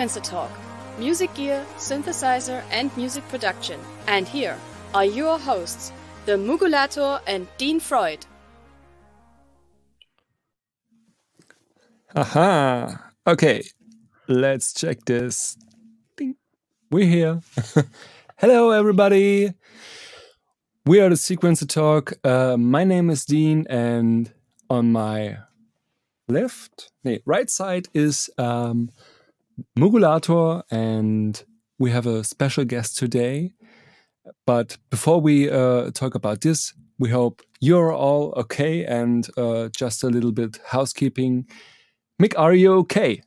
Sequencer Talk music gear, synthesizer, and music production. And here are your hosts, the Moogulator and Dean Freud. Aha. Okay, let's check this. Ding. We're here. Hello, everybody. We are the Sequencer Talk. Uh, my name is Dean, and on my left, nee, right side is um, Moogulator, and we have a special guest today. But before we uh, talk about this, we hope you're all okay and uh, just a little bit housekeeping. Mick, are you okay?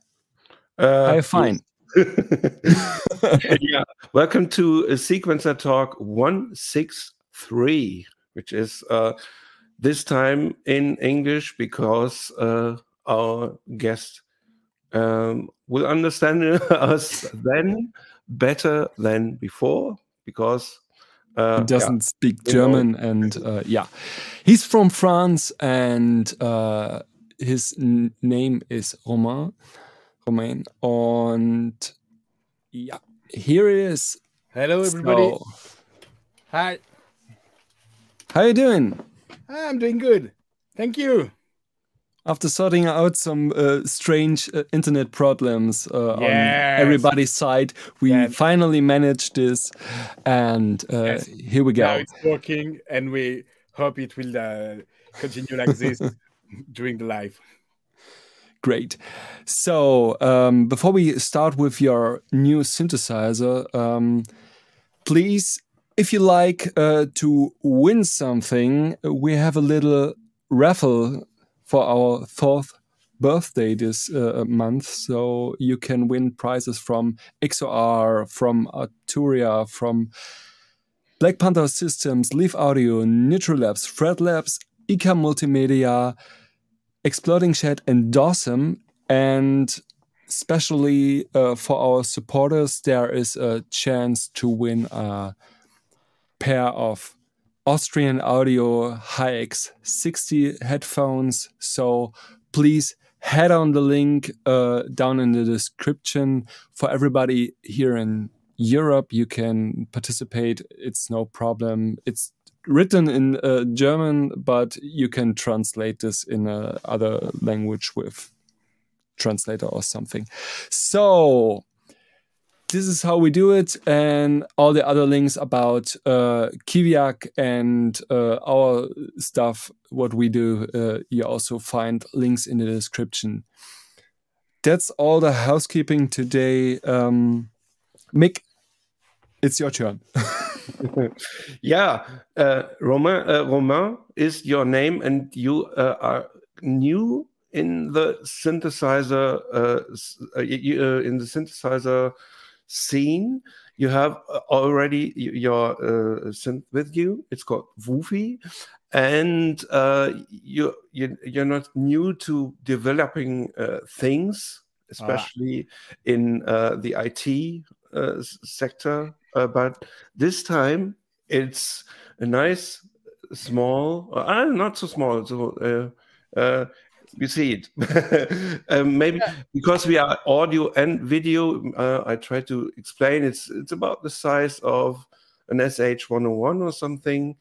Uh, I'm fine. yeah. Welcome to a Sequencer Talk 163, which is uh, this time in English because uh, our guest um, will understand us then better than before because uh, he doesn't yeah, speak German, and uh, yeah, he's from France, and uh, his name is Romain. Romain, and yeah, here he is. Hello, everybody. So, Hi. how are you doing? I'm doing good. Thank you. After sorting out some uh, strange uh, internet problems uh, on everybody's side, we Yeah. finally managed this, and uh, Yes. here we go. Now it's working, and we hope it will uh, continue like this during the live. Great. So, um, before we start with your new synthesizer, um, please, if you like uh, to win something, we have a little raffle for our fourth birthday this uh, month. So, you can win prizes from XOR, from Arturia, from Black Panther Systems, Leaf Audio, Neutral Labs, Fred Labs, IK Multimedia, Exploding Shed and Dawson. And especially uh, for our supporters, there is a chance to win a pair of Austrian Audio HiX 60 headphones. So please head on the link uh, down in the description. For everybody here in Europe, you can participate. It's no problem. It's written in uh, German, but you can translate this in a other language with translator or something. So this is how we do it, and all the other links about uh, Kiviak and uh, our stuff, what we do, uh, you also find links in the description. That's all the housekeeping today. Um, Mick, it's your turn. yeah, uh, Romain, uh, Romain is your name, and you uh, are new in the synthesizer uh, uh, uh, in the synthesizer scene. You have uh, already your uh, synth with you. It's called Wofi, and uh, you you you're not new to developing uh, things, especially in uh, the IT uh, sector. Uh, but this time it's a nice small uh, not so small so uh, uh, you see it um, maybe because we are audio and video uh, i try to explain it's it's about the size of an sh 101 or something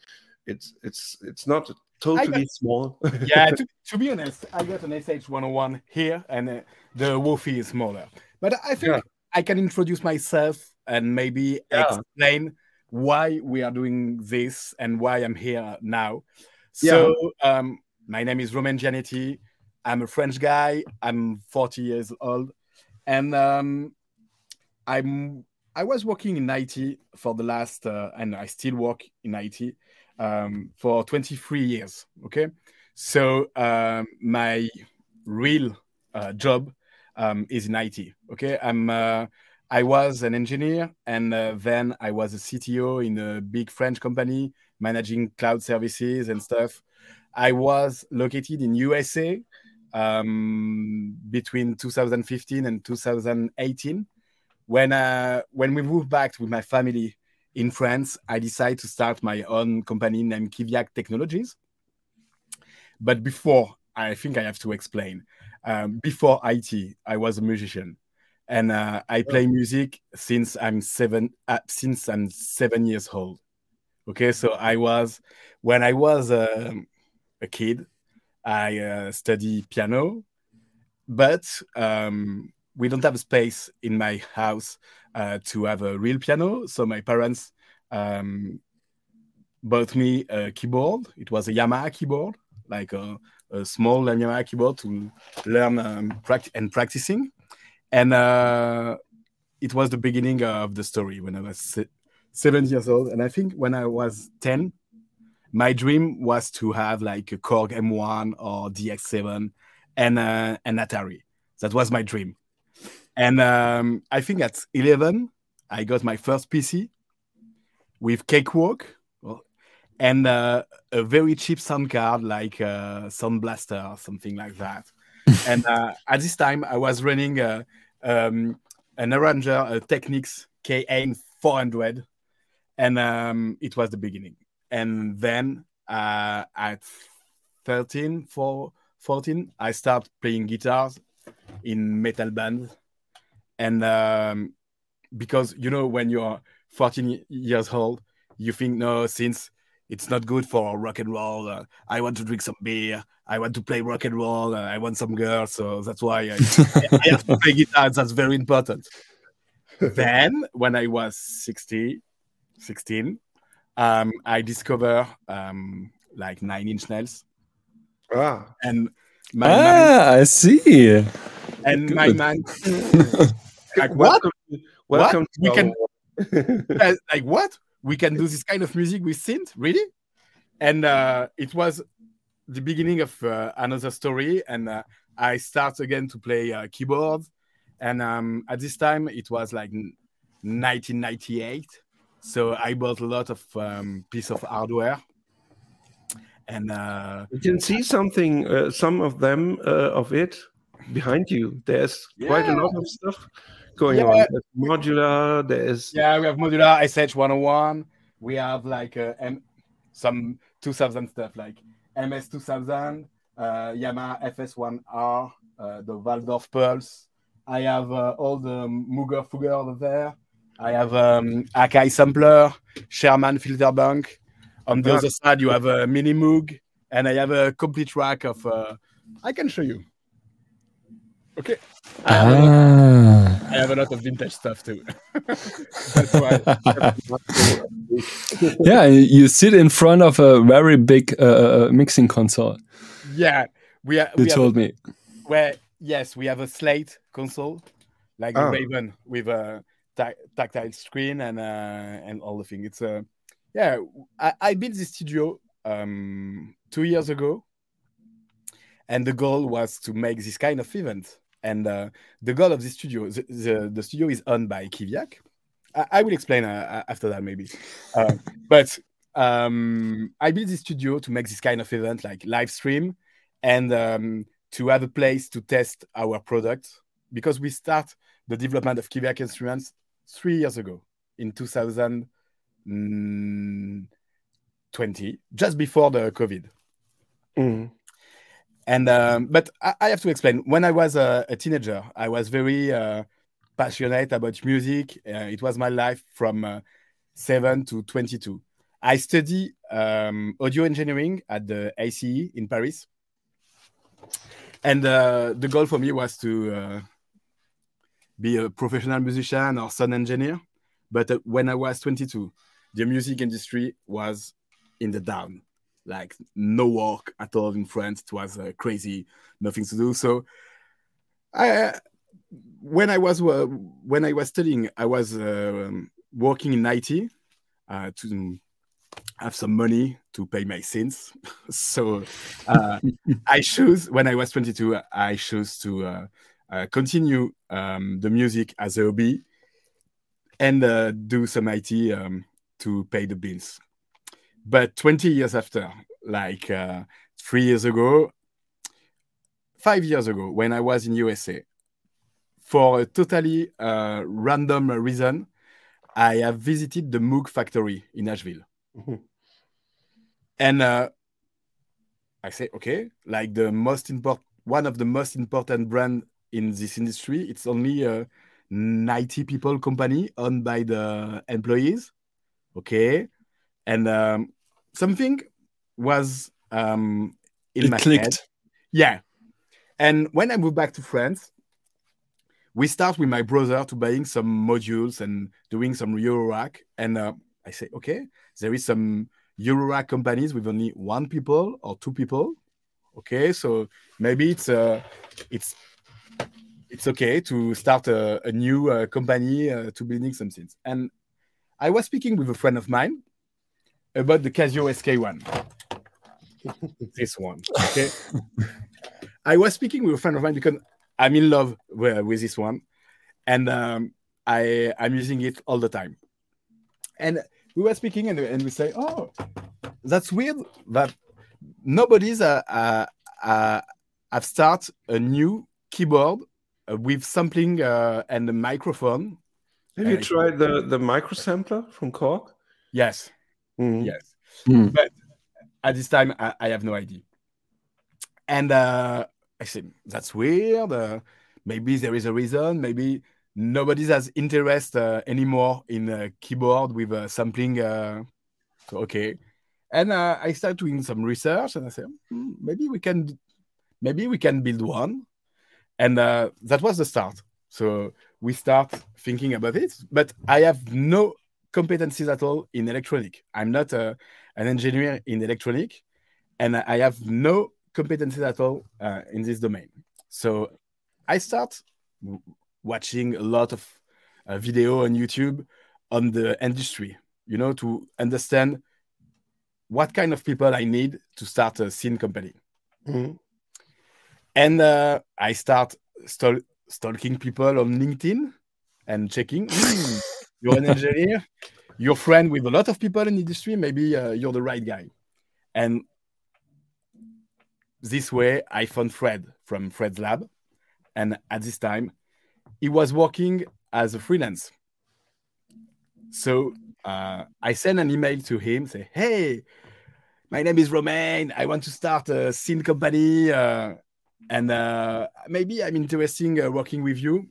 it's it's it's not totally small Yeah, to, to be honest, I got an SH 101 here, and uh, the Wofi is smaller. But I think Yeah. I can introduce myself and maybe Yeah. explain why we are doing this and why I'm here now. So, um, my name is Roman Gianetti. I'm a French guy. I'm 40 years old, and um, I'm I was working in IT for the last, uh, and I still work in IT um, for 23 years. Okay, so um, my real uh, job um, is in IT. Okay, I'm uh, I was an engineer, and uh, then I was a CTO in a big French company managing cloud services and stuff. I was located in USA um, between 2015 and 2018. When uh, when we moved back with my family in France, I decided to start my own company named Kiviak Technologies. But before, I think I have to explain. Um, before IT, I was a musician. and uh, I play music since I'm seven. Uh, since I'm seven years old. Okay, so I was when I was uh, a kid, I uh, study piano, but um, we don't have space in my house uh, to have a real piano. So my parents um, bought me a keyboard. It was a Yamaha keyboard, like a, a small Yamaha keyboard to learn um, pract- and practicing. And uh, it was the beginning of the story when I was se- seven years old. And I think when I was 10, my dream was to have like a Korg M1 or DX7 and uh, an Atari. That was my dream. And um, I think at 11, I got my first PC with Cakewalk and uh, a very cheap sound card like uh, Sound Blaster or something like that. and uh, at this time, I was running uh, um, an arranger, a Technics KN 400, and um, it was the beginning. And then uh, at 13, 14, I started playing guitars in metal bands. And um, because, you know, when you're 14 years old, you think, no, since it's not good for rock and roll, uh, I want to drink some beer, I want to play rock and roll, uh, I want some girls. So that's why I, I have to play guitar. That's very important. then, when I was 60, 16, um, I discover um, like Nine Inch Nails. Ah. And my ah, man, I see. and my man, like what? Welcome, welcome We can- Uh, like what? We can do this kind of music with synth, really? And uh, it was the beginning of uh, another story, and uh, I start again to play uh, keyboard. And um, at this time, it was like 1998, so I bought a lot of um, piece of hardware. And uh, You can see something, uh, some of them uh, of it behind you. There's quite a lot of stuff going Yeah. on. There's modular. There's Yeah, we have modular SH 101. We have like uh, M- some 2000 stuff like MS 2000, uh, Yamaha FS1R, uh, the Waldorf Pulse. I have uh, all the Moogerfooger over there. I have um, Akai sampler, Sherman filter bank. On the Ah. other side, you have a mini Moog, and I have a complete rack of. Uh, I can show you. Okay. I have, a lot, Ah. I have a lot of vintage stuff too. That's why. yeah, you sit in front of a very big uh, uh, mixing console. Yeah, we are. You we have told me. where yes, we have a slate console, like Ah. a Raven with a ta- tactile screen and uh, and all the thing. It's a yeah. I, I built this studio um, two years ago, and the goal was to make this kind of event. And uh, the goal of this studio, the, the, the studio is owned by Kiviak. I, I will explain uh, after that maybe, uh, but um, I built this studio to make this kind of event, like live stream, and um, to have a place to test our product because we start the development of Kiviak instruments three years ago in 2020, just before the COVID. Mm. And um, but I, I have to explain. When I was a, a teenager, I was very uh, passionate about music. Uh, it was my life from uh, seven to 22. I study um, audio engineering at the ACE in Paris, and uh, the goal for me was to uh, be a professional musician or sound engineer. But uh, when I was 22, the music industry was in the down like no work at all in France. It was uh, crazy, nothing to do. So, I when I was uh, when I was studying, I was uh, um, working in IT uh, to have some money to pay my sins. so, uh, I chose when I was 22. I chose to uh, uh, continue um, the music as a hobby and uh, do some IT um, to pay the bills but 20 years after like uh, three years ago five years ago when i was in usa for a totally uh, random reason i have visited the moog factory in Asheville Mhm. and uh, i say okay like the most important one of the most important brand in this industry it's only uh, 90 people company owned by the employees. Okay. And um, something was um, in it my clicked. head. Yeah. And when I moved back to France, we start with my brother to buying some modules and doing some Eurorack. And uh, I say, okay, there is some Eurorack companies with only one people or two people. Okay, so maybe it's uh, it's it's okay to start a, a new uh, company uh, to building some things. And I was speaking with a friend of mine about the Casio SK1. this one. Okay. I was speaking with a friend of mine because I'm in love with, with this one, and um, I I'm using it all the time. And we were speaking, and, and we say, "Oh, that's weird that nobody's uh, uh, uh, have start a new keyboard uh, with sampling uh, and a microphone." Have you Uh, tried the the micro sampler from Korg? Yes, Mhm. yes. Hmm. But at this time, I, I have no idea. And uh, I said, that's weird. Uh, maybe there is a reason. Maybe nobody's has interest uh, anymore in a keyboard with a sampling. Uh, so, okay. And uh, I started doing some research and I said, hmm, maybe we can, maybe we can build one. And uh, that was the start. So we start thinking about it, but I have no competencies at all in electronic. I'm not a, an engineer in electronic, and I have no competencies at all uh, in this domain. So I start watching a lot of uh, video on YouTube on the industry, you know, to understand what kind of people I need to start a scene company. Mhm. And uh, I start stal- stalking people on LinkedIn and checking. "Hmm, you're an engineer. You're friend with a lot of people in the industry. Maybe uh, you're the right guy. And this way, I found Fred from Fred's lab. And at this time, he was working as a freelance. So uh, I sent an email to him, say, "Hey, my name is Romain. I want to start a scene company, uh, and uh, maybe I'm interested uh, working with you."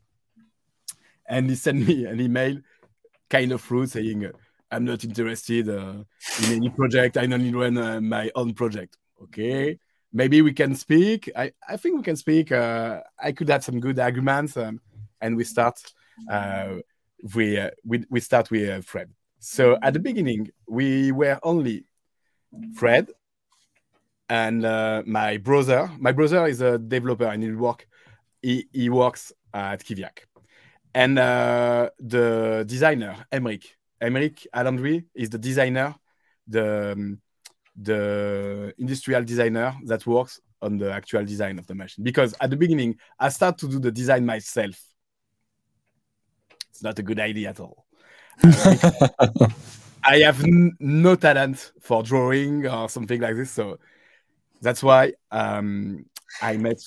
And he sent me an email, kind of rude, saying, "I'm not interested uh, in any project. I only run uh, my own project." Okay, maybe we can speak. I, I think we can speak. Uh, I could have some good arguments, um, and we start. Uh, we, uh, we we start with uh, Fred. So at the beginning, we were only Fred and uh, my brother. My brother is a developer and he work. He, he works at Kiviak, and uh, the designer Emric. Emric Alandry is the designer, the um, the industrial designer that works on the actual design of the machine. Because at the beginning, I start to do the design myself. It's not a good idea at all. I have no talent for drawing or something like this, so that's why um, I met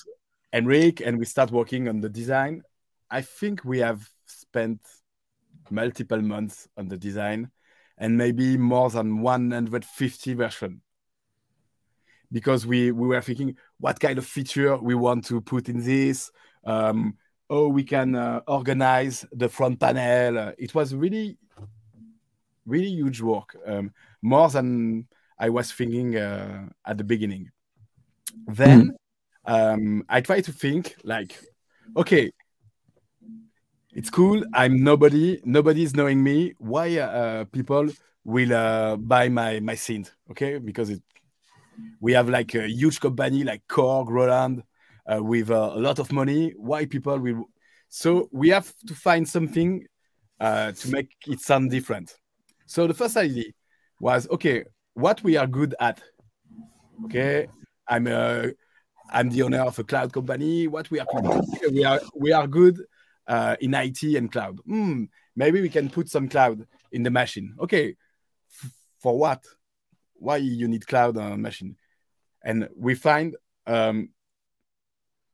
Enric and we start working on the design. I think we have spent multiple months on the design and maybe more than 150 version. Because we we were thinking what kind of feature we want to put in this? Um oh we can uh, organize the front panel? Uh, it was really really huge work. Um, more than i was thinking uh, at the beginning then um, i try to think like okay it's cool i'm nobody nobody's knowing me why uh, people will uh, buy my my synth okay? Because it, we have like a huge company like korg roland uh, with uh, a lot of money why people will so we have to find something uh, to make it sound different. So the first idea was okay what we are good at okay i'm a i'm the owner of a cloud company what we are we are we are good uh, in IT and cloud. Hmm, maybe we can put some cloud in the machine. Okay, F- for what? Why you need cloud on machine? And we find um,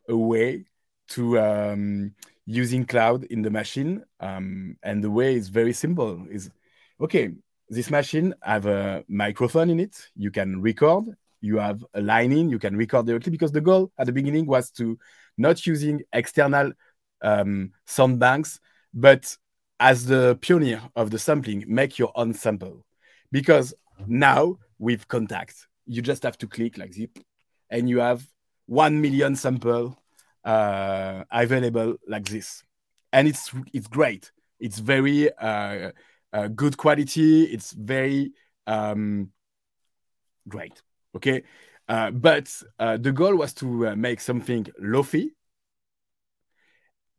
a way to um, using cloud in the machine. Um, and the way is very simple. Is okay. This machine have a microphone in it. You can record. You have a line in. You can record directly because the goal at the beginning was to not using external um, sound banks but as the pioneer of the sampling, make your own sample because now with Kontakt, you just have to click like zip, and you have one million sample uh, available like this, and it's it's great. It's very uh, uh, good quality. It's very um, great. Okay, uh, but uh, the goal was to uh, make something lofi,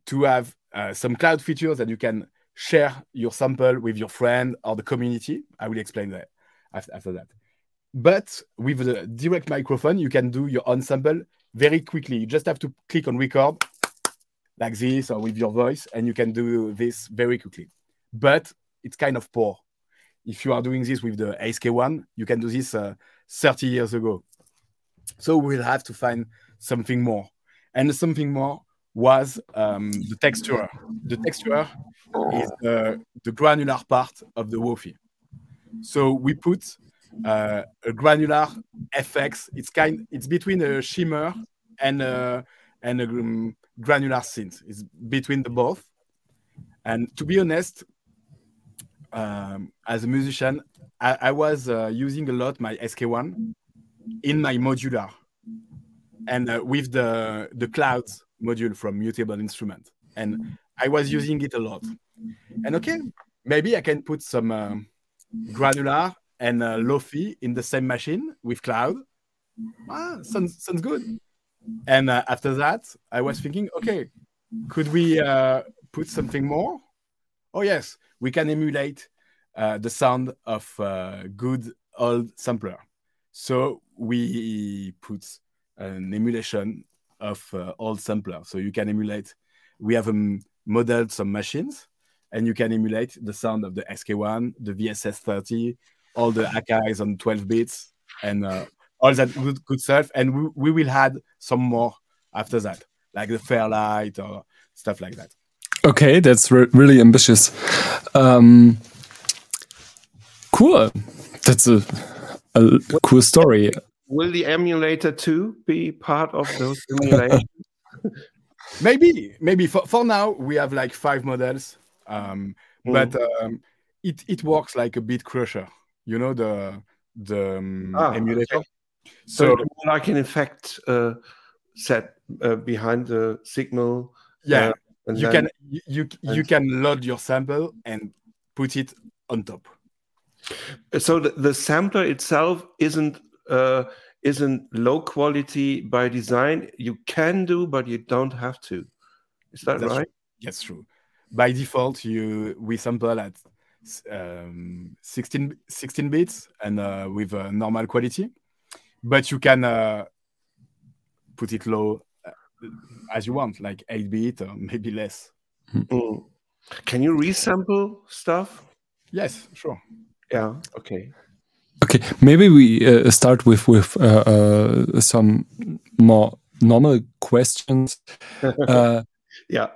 to have uh, some cloud features that you can share your sample with your friend or the community. I will explain that after that. But with the direct microphone, you can do your own sample very quickly. You just have to click on record like this or with your voice, and you can do this very quickly. But it's kind of poor. If you are doing this with the SK1, you can do this uh, 30 years ago. So we'll have to find something more. And something more was um, the texture. The texture is uh, the granular part of the Wofi. So we put uh, a granular FX. It's kind. It's between a shimmer and a, and a um, granular synth. It's between the both. And to be honest, um, as a musician, I, I was uh, using a lot my SK1 in my modular and uh, with the the clouds module from mutable instrument and i was using it a lot. And okay maybe i can put some uh, granular and uh, lofi in the same machine with cloud. Ah, sounds, sounds good. And uh, after that i was thinking okay could we uh, put something more? Oh yes we can emulate uh, the sound of uh, good old sampler so we put an emulation of uh, old sampler. So you can emulate. We have um, modeled some machines, and you can emulate the sound of the SK1, the VSS30, all the Akais on 12 bits, and uh, all that good, good stuff. And we, we will add some more after that, like the Fairlight or stuff like that. Okay, that's re really ambitious. Um, cool. That's a a cool story. Will the Emulator II be part of those simulations? maybe, maybe for, for now we have like five models, um, mm. but um, it it works like a bit crusher. You know the the um, ah, emulator. Okay. So, so like an effect uh, set uh, behind the signal. Yeah, uh, you then, can you you can load your sample and put it on top. So the, the sampler itself isn't uh, isn't low quality by design. You can do, but you don't have to. Is that That's right? True. Yes, true. By default, you we sample at um, 16, 16 bits and uh, with a normal quality, but you can uh, put it low uh, as you want, like 8 bit or maybe less. Mm. Can you resample stuff? Yes, sure. Yeah. Okay. Okay. Maybe we uh, start with with uh, uh, some more normal questions. Uh, yeah.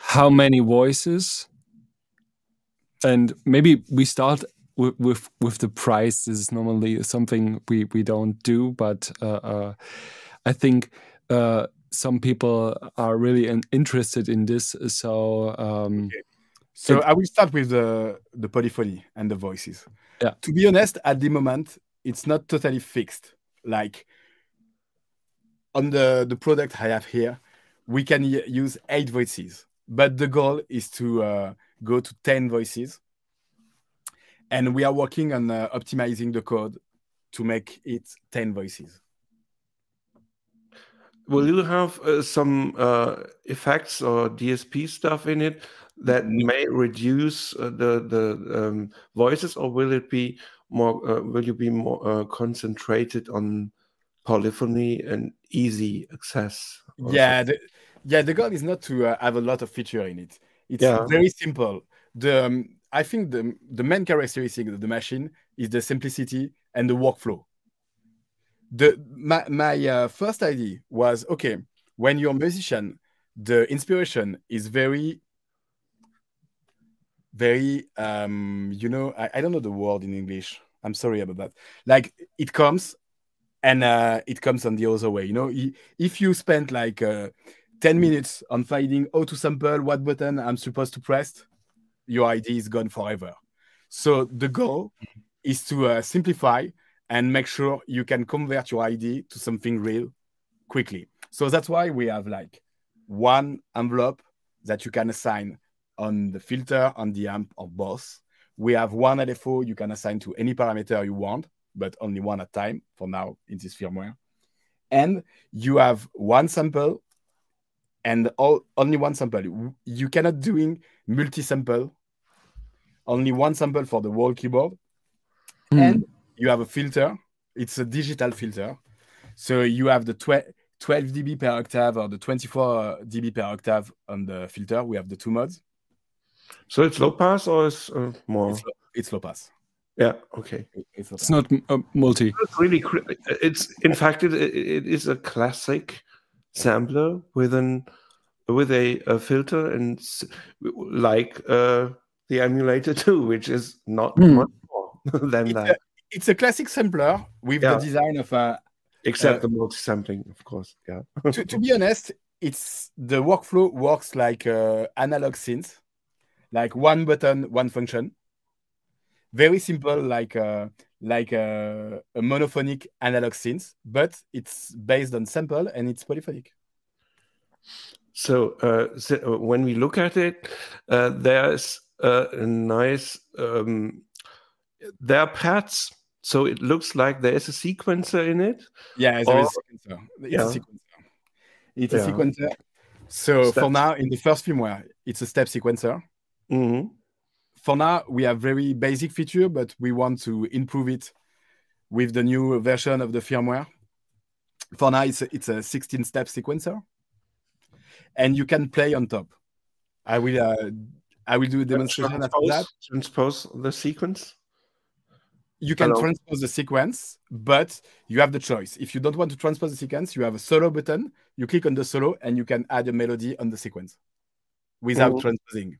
how many voices? And maybe we start with with, with the price. This is normally something we we don't do, but uh, uh, I think some people are really interested in this. So. Um, okay so I will start with the the polyphony and the voices. Yeah. To be honest, at the moment, it's not totally fixed. Like on the the product I have here, we can use eight voices, but the goal is to uh, go to ten voices, and we are working on uh, optimizing the code to make it ten voices. Will you have uh, some uh, effects or DSP stuff in it that may reduce uh, the the um, voices, or will it be more? Uh, will you be more uh, concentrated on polyphony and easy access? Yeah, the, yeah. The goal is not to uh, have a lot of feature in it. It's yeah. very simple. The um, I think the the main characteristic of the machine is the simplicity and the workflow. The my my uh, first idea was okay when you're a musician, the inspiration is very very um you know I, I don't know the word in english i'm sorry about that like it comes and uh it comes on the other way you know if you spend like uh 10 minutes on finding how to sample, what button I'm supposed to press, your ID is gone forever. So the goal is to uh, simplify and make sure you can convert your ID to something real quickly. So that's why we have like one envelope that you can assign on the filter, on the amp, or both. We have one LFO you can assign to any parameter you want, but only one at a time for now in this firmware. And you have one sample and all, only one sample. You cannot doing multi-sample, only one sample for the whole keyboard. Mm. And you have a filter. It's a digital filter. So you have the 12 dB per octave or the 24 dB per octave on the filter. We have the two modes. So it's low pass or is uh, more? It's low, it's low, pass. Yeah. Okay. It's, it's not uh, multi. It's really. It's in fact it, it is a classic sampler with an with a, a filter and like uh, the Emulator II, which is not mm. much more than it's that. A, it's a classic sampler with yeah. the design of a. Except uh, the multi-sampling, of course. Yeah. to, to, be honest, it's the workflow works like uh, analog synth, like one button, one function. Very simple, like uh, like a, uh, a monophonic analog synth, but it's based on sample and it's polyphonic. So, uh, so uh, when we look at it, uh, there's a nice um, there are pads so it looks like there is a sequencer in it. Yeah, there or, is a sequencer. It's yeah. a sequencer. It's yeah. a sequencer. So for now, in the first firmware, it's a step sequencer. Mm-hmm. For now, we have very basic feature, but we want to improve it with the new version of the firmware. For now, it's a, it's a 16 step sequencer, and you can play on top. I will uh, I will do a demonstration transpose, after that. Transpose the sequence you can Hello. transpose the sequence, but you have the choice. If you don't want to transpose the sequence, you have a solo button. You click on the solo, and you can add a melody on the sequence without mm-hmm. transposing.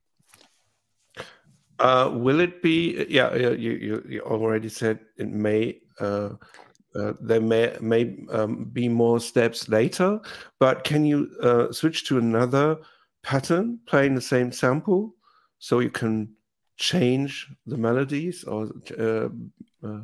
Uh, will it be? Yeah, you, you, you already said it may. Uh, uh, there may may um, be more steps later, but can you uh, switch to another pattern playing the same sample so you can change the melodies or uh, uh,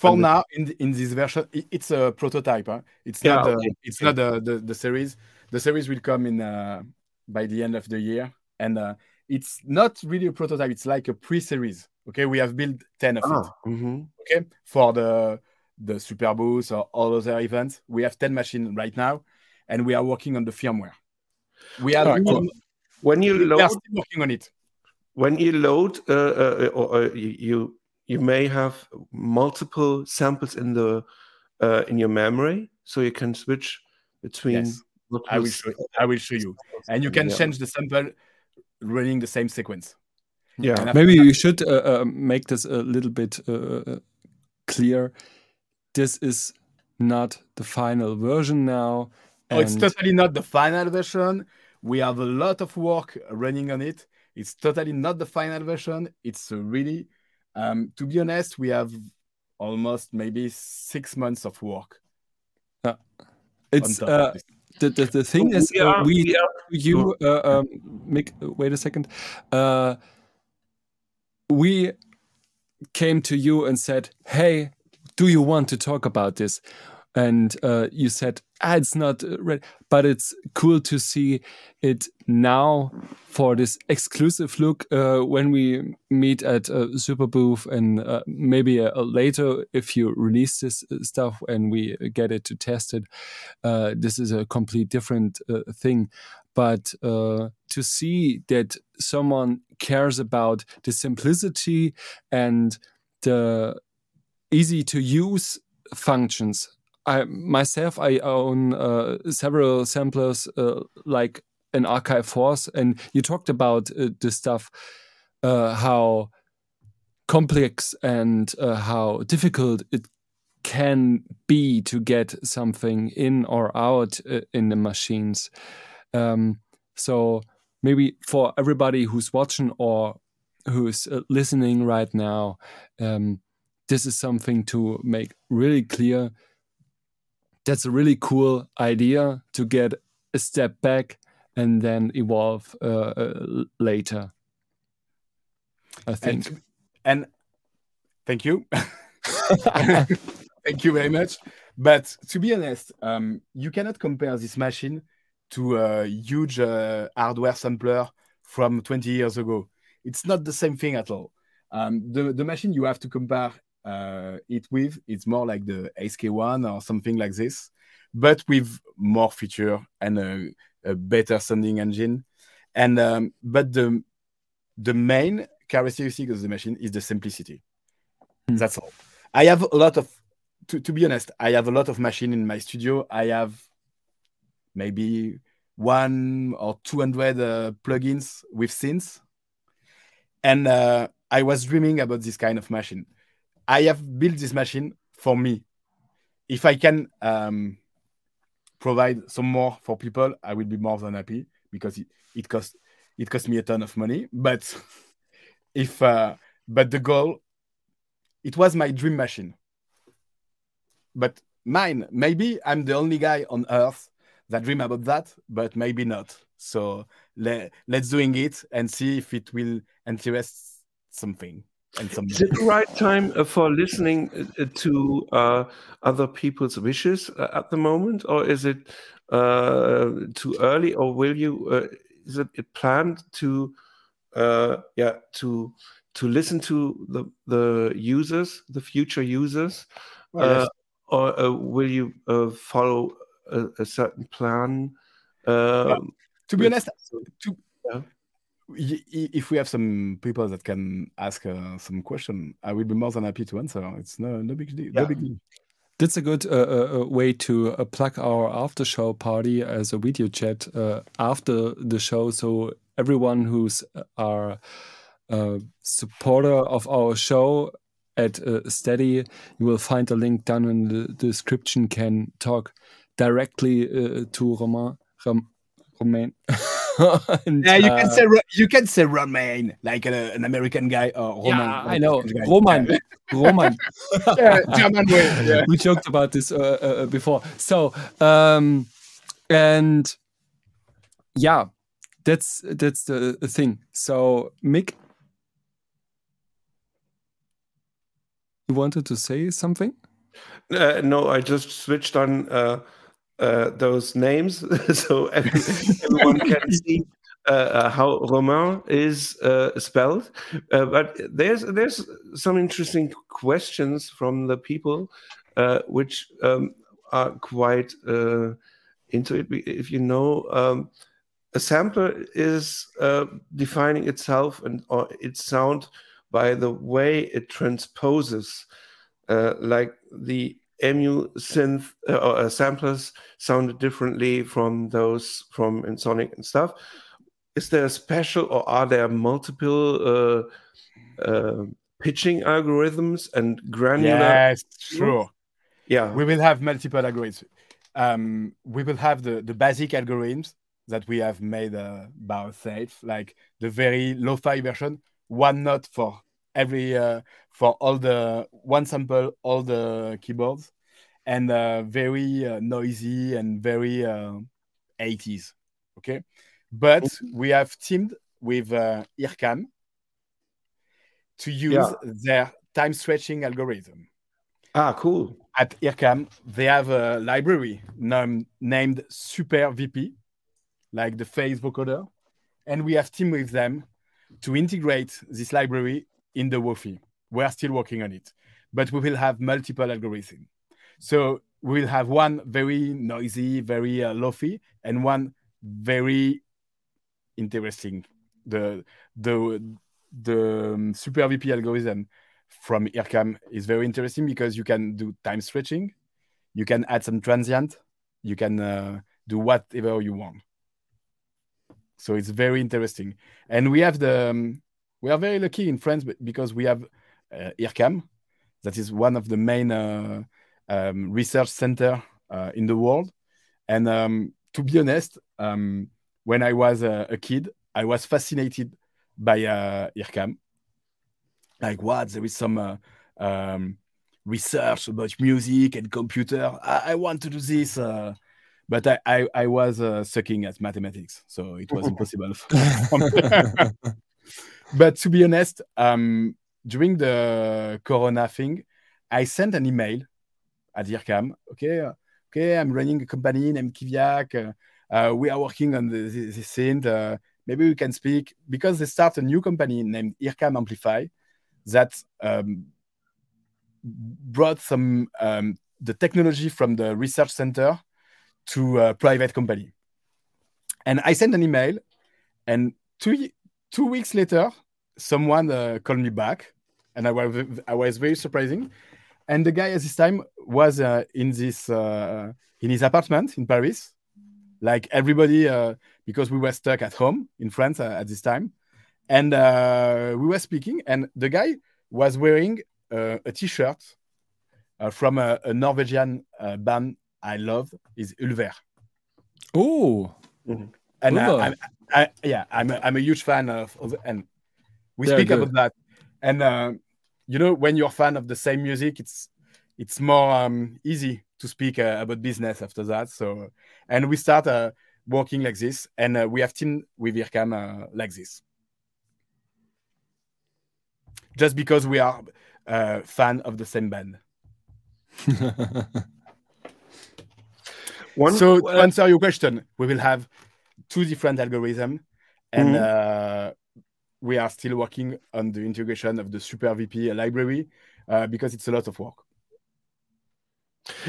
for now in in this version it's a prototype huh? it's yeah, not okay. the, it's not the, the, the series the series will come in uh, by the end of the year and uh, it's not really a prototype it's like a pre-series okay we have built 10 of ah, it mm-hmm. okay for the the Superbooth or all other events we have 10 machines right now and we are working on the firmware we are right, cool. when you load, are still working on it when you load uh, uh, or, uh, you you may have multiple samples in the uh, in your memory, so you can switch between. Yes. I will show. I will show you, and you can yeah. change the sample running the same sequence. Yeah, maybe you should uh, uh, make this a little bit uh, clear. This is not the final version now. Oh, it's totally not the final version. We have a lot of work running on it. It's totally not the final version. It's really um, to be honest, we have almost maybe six months of work. Uh, it's uh, the, the the thing is uh, we yeah. you uh, um, make wait a second. Uh, we came to you and said, "Hey, do you want to talk about this?" and uh, you said ah, it's not ready but it's cool to see it now for this exclusive look uh, when we meet at uh, Superbooth and uh, maybe uh, later if you release this uh, stuff and we get it to test it uh, this is a complete different thing. But to see that someone cares about the simplicity and the easy to use functions I myself I own uh, several samplers uh, like an Akai Force, and you talked about uh, this stuff, uh, how complex and uh, how difficult it can be to get something in or out uh, in the machines. Um, so maybe for everybody who's watching or who's listening right now, um, this is something to make really clear that's a really cool idea to get a step back and then evolve uh, uh, later. I think. And, and thank you. thank you very much. But to be honest, um, you cannot compare this machine to a huge uh, hardware sampler from 20 years ago. It's not the same thing at all. Um, the, the machine you have to compare uh, it with, it's more like the SK1 or something like this, but with more feature and a, a better sounding engine. And um, but the the main characteristic of the machine is the simplicity. Mm. That's all. I have a lot of, to, to be honest, I have a lot of machine in my studio. I have maybe one or 200 uh, plugins with synths. And uh, I was dreaming about this kind of machine. I have built this machine for me. If I can um, provide some more for people, I will be more than happy because it, it costs it cost me a ton of money. But if uh, but the goal, it was my dream machine. But mine, maybe I'm the only guy on earth that dream about that, but maybe not. So le- let's doing it and see if it will interest something. And some Is it the right time uh, for listening uh, to uh, other people's wishes uh, at the moment, or is it uh, too early, or will you? Uh, is it planned to, yeah, to to listen to the the users, the future users, yes. or will you follow a, a certain plan. Um, yeah. To be honest, to, yeah. If we have some people that can ask uh, some question, I will be more than happy to answer. It's no no big deal. Yeah. No big deal. That's a good uh, uh, uh way to uh, plug our after show party as a video chat uh, after the show. So everyone who's our supporter of our show at Steady, you will find a link down in the description. Can talk directly uh, to Romain. Rom, Romain. and, yeah, you uh, can say you can say Romain, like a, an American guy or Roman. Yeah, I know Roman. Roman. yeah, German way. Yeah. We joked about this uh, uh, before. So, um, and yeah, that's that's the, the thing. So, Mick, you wanted to say something? Uh, no, I just switched on uh, uh, those names so every, everyone can see uh, uh, how Romain is uh, spelled. Uh, but there's there's some interesting questions from the people, uh, which um, are quite into it. If you know, um, a sampler is defining itself and or its sound by the way it transposes, like the EMU synth uh, uh, samplers sounded differently from those from Ensoniq and stuff. Is there a special, or are there multiple uh, uh, pitching algorithms and granular? Yes, sure. Yeah, we will have multiple algorithms. Um, we will have the the basic algorithms that we have made uh, by ourselves, like the very low-fi version, one note for every uh, for all the one sample, all the keyboards, and uh, very uh, noisy and very 80s. Uh, okay, but we have teamed with uh, IRCAM to use yeah. their time stretching algorithm. Ah, cool. At IRCAM, they have a library named, named Super VP, like the phase vocoder, and we have teamed with them to integrate this library in the Wofi. We are still working on it, but we will have multiple algorithms. So we will have one very noisy, very uh, lofi, and one very interesting. The the the um, Super VP algorithm from IRCAM is very interesting because you can do time stretching, you can add some transient, you can uh, do whatever you want. So it's very interesting, and we have the um, we are very lucky in France because we have uh, IRCAM, that is one of the main uh, um, research center uh, in the world. And um, to be honest, um, when I was a, a, kid, I was fascinated by uh, IRCAM. Like, what? There is some uh, um, research about music and computer. I, I, want to do this. Uh, but I I, I was uh, sucking at mathematics, so it was impossible. but to be honest, um, during the Corona thing, I sent an email at IRCAM. Okay, okay, I'm running a company named Kiviak. Uh, uh, we are working on this, this synth. Uh, maybe we can speak because they start a new company named IRCAM Amplify that um, brought some um, the technology from the research center to a private company. And I sent an email, and two two weeks later, someone uh, called me back, and I was I was very surprising. And the guy at this time was uh, in this uh, in his apartment in Paris, like everybody, uh, because we were stuck at home in France uh, at this time, and uh, we were speaking, and the guy was wearing a T-shirt from a, a Norwegian band I love is Ulver. Oh, mm-hmm. and I, I, yeah, I'm a, I'm a huge fan of, of and we They're speak good. about that. And uh, you know, when you're a fan of the same music, it's it's more um, easy to speak uh, about business after that. So, and we start uh, working like this, and uh, we have team with IRCAM uh, like this, just because we are uh, fan of the same band. One, so to answer your question, we will have two different algorithms, and mm-hmm. uh, we are still working on the integration of the Super VP library uh, because it's a lot of work.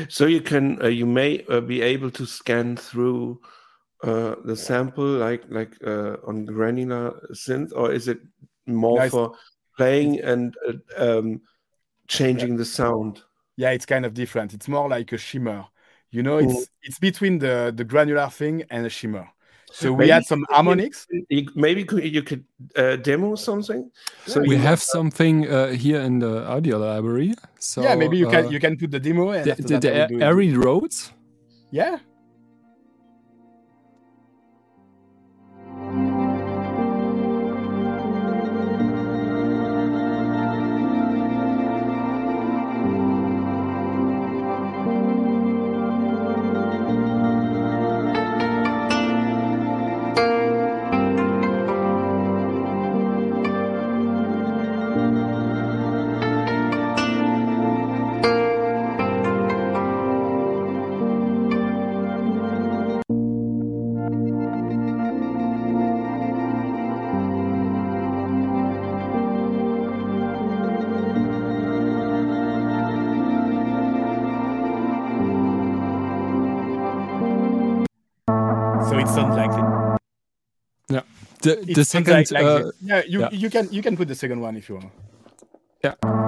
So you can, uh, you may uh, be able to scan through uh, the sample like like uh, on granular synth, or is it more nice. for playing and um, changing yeah. the sound? Yeah, it's kind of different. It's more like a shimmer you know, it's it's between the the granular thing and the shimmer. So we maybe, had some harmonics. Maybe you could uh, demo something. So we have something uh, here in the audio library. So yeah, maybe you can uh, you can put the demo and the, the, the airy roads. Yeah, the, the second like, uh, yeah you yeah. you can you can put the second one if you want. Yeah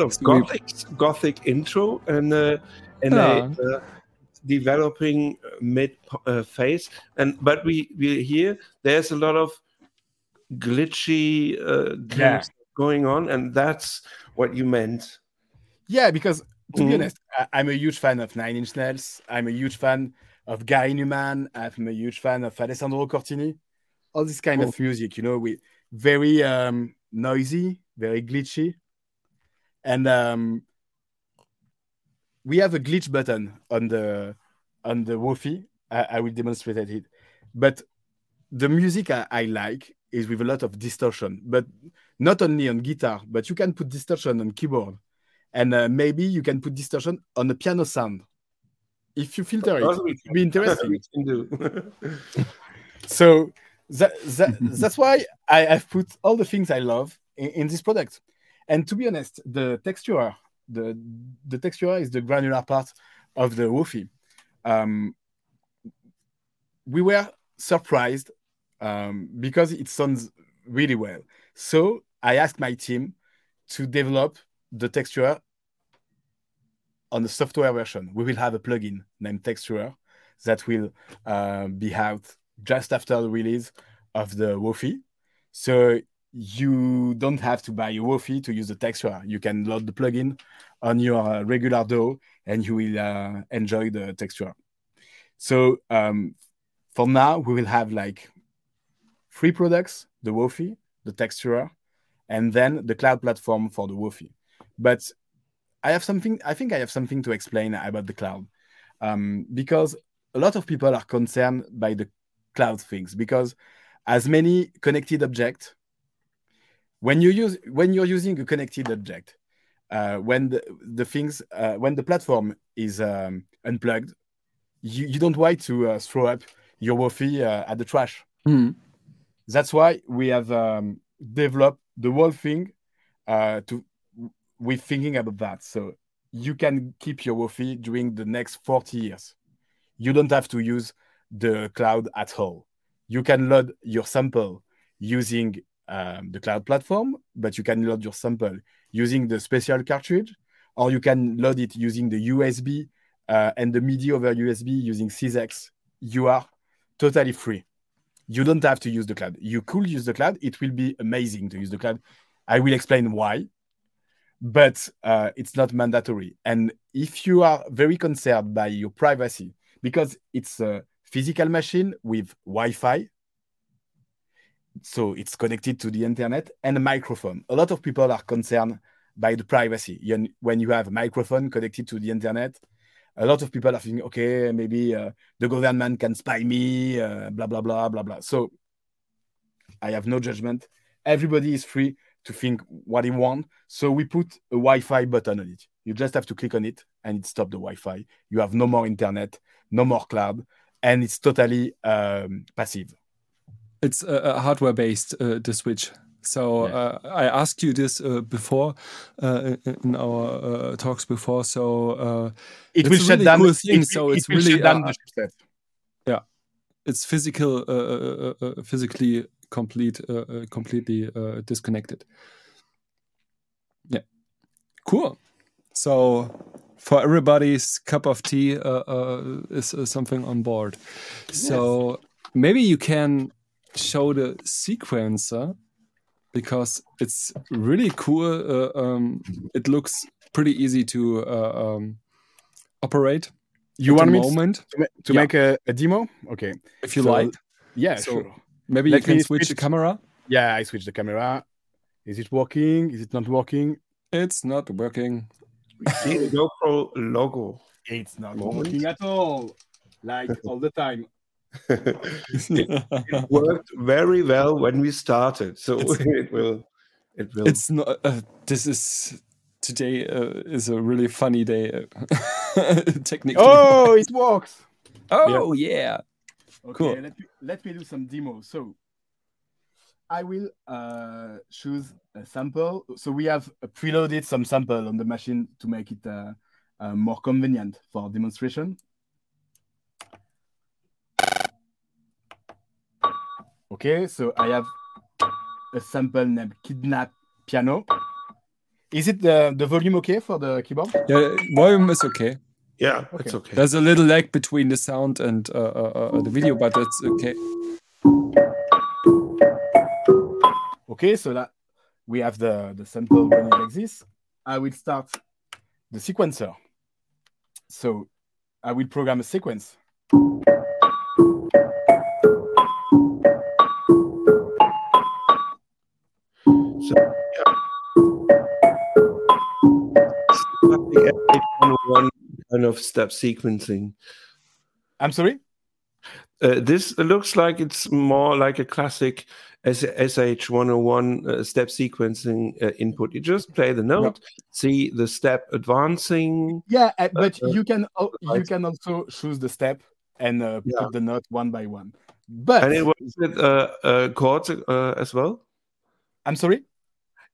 sort of gothic gothic intro and uh, and yeah. a uh, developing mid uh, phase and but we we hear there's a lot of glitchy uh, yeah. going on and that's what you meant yeah because to mm. be honest I, am a huge fan of nine inch nails i'm a huge fan of gary numan i'm a huge fan of alessandro cortini all this kind oh. of music you know we very um noisy very glitchy and um, we have a glitch button on the on the Wofi. I, I will demonstrate it, but the music I, I like is with a lot of distortion, but not only on guitar, but you can put distortion on keyboard, and uh, maybe you can put distortion on the piano sound. If you filter it, it will be interesting. so that, that that's why I, have put all the things I love in, in, this product. And to be honest, the texture, the the texture is the granular part of the Wofi. Um, we were surprised um, because it sounds really well. So I asked my team to develop the texture on the software version. We will have a plugin named Texture that will uh, be out just after the release of the Wofi. So you don't have to buy a to use the texture. You can load the plugin on your uh, regular DAW and you will uh, enjoy the texture. So um, for now, we will have like three products, the Wofi, the texture, and then the cloud platform for the Wofi. But I have something, I think I have something to explain about the cloud um, because a lot of people are concerned by the cloud things because as many connected objects, when you use when you're using a connected object, uh, when the, the things uh, when the platform is um, unplugged, you, you don't want to uh, throw up your Wofi uh, at the trash. Mm. That's why we have um, developed the whole thing uh, to we're thinking about that. So you can keep your Wofi during the next 40 years. You don't have to use the cloud at all. You can load your sample using um, the cloud platform, but you can load your sample using the special cartridge, or you can load it using the USB uh, and the MIDI over USB using SysEx. You are totally free. You don't have to use the cloud. You could use the cloud. It will be amazing to use the cloud. I will explain why but uh, it's not mandatory. And if you are very concerned by your privacy, because it's a physical machine with Wi-Fi, so it's connected to the internet and a microphone. A lot of people are concerned by the privacy. When you have a microphone connected to the internet, a lot of people are thinking, okay, maybe uh, the government can spy me, uh, blah blah blah blah blah. So I have no judgment. Everybody is free to think what he wants. So we put a Wi-Fi button on it. You just have to click on it and it stops the Wi-Fi. You have no more internet, no more cloud, and it's totally um, passive. It's a hardware based uh, the switch. So yeah. uh, I asked you this uh, before uh, in our uh, talks before. So uh, it will shut really down. Cool thing. It, so it it's really yeah, it's physical, physically complete, uh, uh, completely uh, disconnected. Yeah, cool. So for everybody's cup of tea is something on board. So maybe you can show the sequencer because it's really cool. Uh, um, it looks pretty easy to uh, um, operate. You want me moment. to, to yeah. make a, a, demo? Okay. If you so, like. Yeah, so sure. Maybe Let you can switch, switch the camera. Yeah, I switch the camera. Is it working? Is it not working? It's not working. We see the GoPro logo. It's not working at all. Like all the time. it, it, worked very well when we started, so it's, it will. It will. It's not. Uh, this is today uh, is a really funny day. technically. Oh, it works. Oh yeah. yeah. Okay, cool. let me let me do some demos. So I will uh, choose a sample. So we have preloaded some sample on the machine to make it uh, uh, more convenient for demonstration. Okay, so I have a sample named Kidnap Piano. Is it the, the volume okay for the keyboard? Yeah, volume is okay. Yeah, okay. it's okay. There's a little lag between the sound and uh, uh, uh, the video, but that's okay. Okay, so that we have the, the sample running like this. I will start the sequencer. So I will program a sequence. Yeah. one kind of step sequencing. I'm sorry? uh, this looks like it's more like a classic SH101 uh, step sequencing uh, input. You just play the note, see the step advancing. Yeah, uh, but uh, you can you can also choose the step and uh, yeah. put the note one by one. But and it works with uh, chords as well. I'm sorry.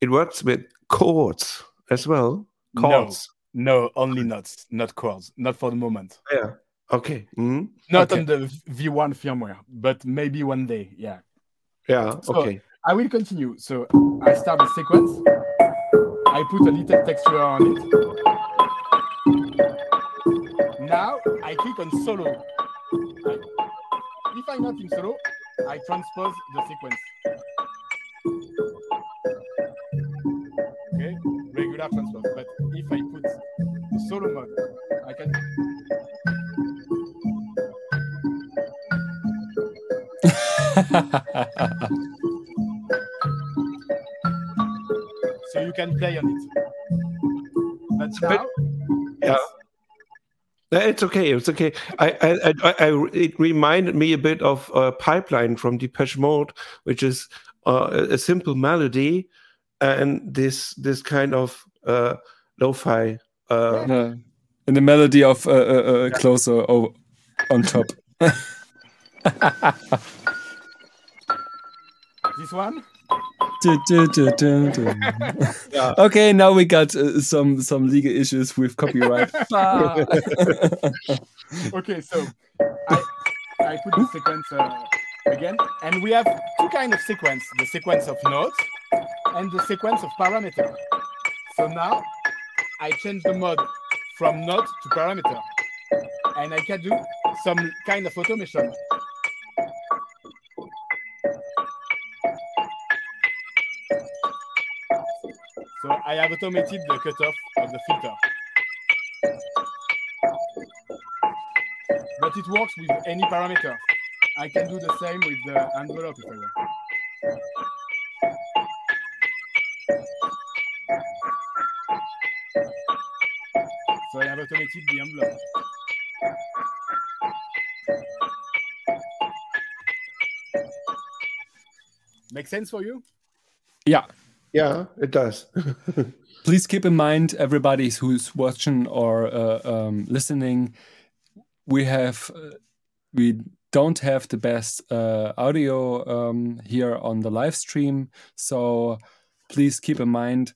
It works with chords as well. Chords. No, only notes, not chords, not for the moment. Yeah. Okay. Mm-hmm. Not okay. on the V1 firmware, but maybe one day. Yeah. Yeah. So okay. I will continue. So I start the sequence. I put a little texture on it. Now I click on solo. If I'm not in solo, I transpose the sequence. Okay, regular transpose. Solo mode, I can so you can play on it. But now, yeah. It's okay. It's okay. I, I, I, I, it reminded me a bit of a pipeline from Depeche Mode, which is uh, a simple melody and this this kind of uh, lo-fi. Uh, yeah. And the melody of uh, uh, uh closer on top. This one? yeah. Okay, now we got uh, some some legal issues with copyright. okay, so I, I put the sequence uh, again, and we have two kind of sequence: the sequence of notes and the sequence of parameter. So now I change the mode from note to parameter, and I can do some kind of automation. So I have automated the cutoff of the filter. But it works with any parameter. I can do the same with the envelope if I want. So I have automated the envelope. Make sense for you? Yeah. Yeah, it does. Please keep in mind, everybody who's watching or uh, um, listening, we have uh, we don't have the best uh, audio um, here on the live stream, so please keep in mind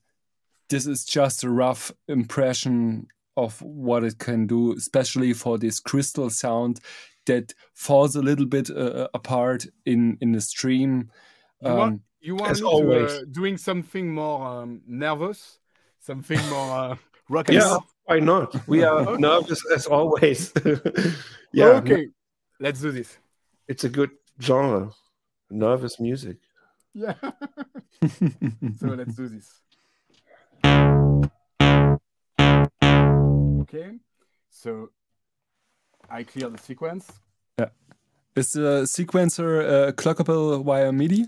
this is just a rough impression of what it can do, especially for this crystal sound that falls a little bit uh, apart in in the stream. Um, you want As me always. to uh, doing something more um, nervous, something more uh, rock and yeah, roll? why not? We are okay. nervous as always. yeah. Okay, let's do this. It's a good genre, nervous music. Yeah. so let's do this. Okay, so I clear the sequence. Yeah. Is the sequencer uh, clockable via MIDI?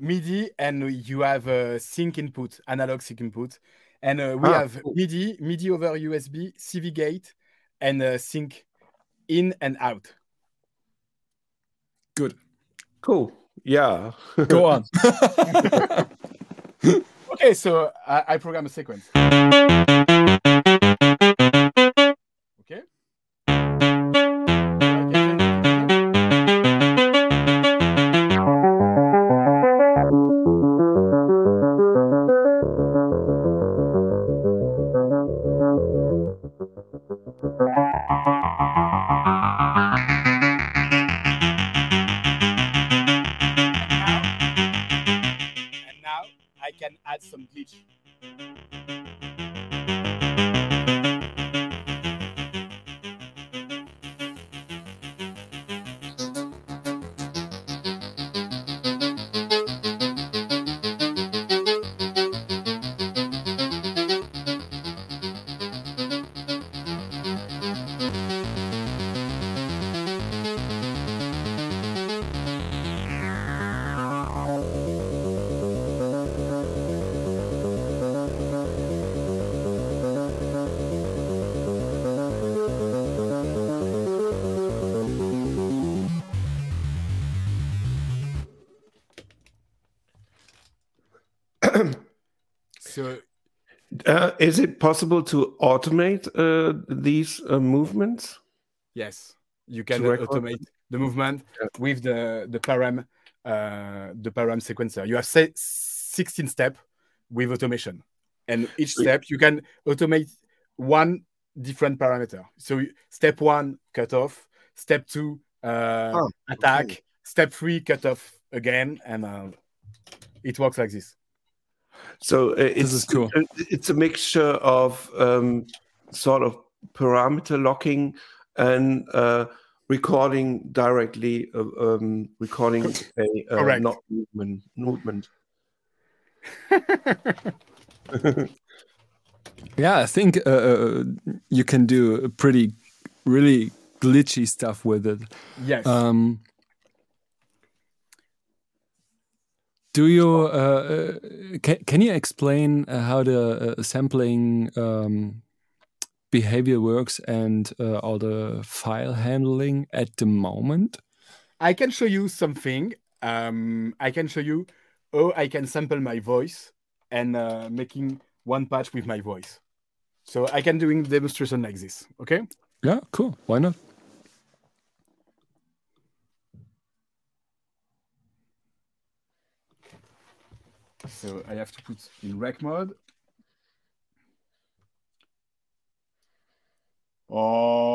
MIDI and you have a sync input, analog sync input. And uh, we ah, have cool. MIDI, MIDI over USB, CV gate, and uh, sync in and out. Good. Cool. Yeah. Go on. okay, so I, I program a sequence. It possible to automate uh, these uh, movements? Yes, you can automate the movement yeah. with the the param uh, the param sequencer. You have say 16 step with automation, and each step you can automate one different parameter. So step one, cut off. Step two, uh, oh, attack. Okay. Step three, cut off again, and uh, it works like this. So uh, it's cool. It's a mixture of um, sort of parameter locking and uh, recording directly, uh, um, recording a uh, not movement. movement. yeah, I think uh, uh, you can do pretty, really glitchy stuff with it. Yes. Um, do you uh, uh can, can you explain uh, how the uh, sampling um, behavior works and all the file handling at the moment? I can show you something. Um, I can show you how I can sample my voice and making one patch with my voice. So I can doing demonstration like this. Okay. Yeah. Cool. Why not? So I have to put in rec mode. Oh.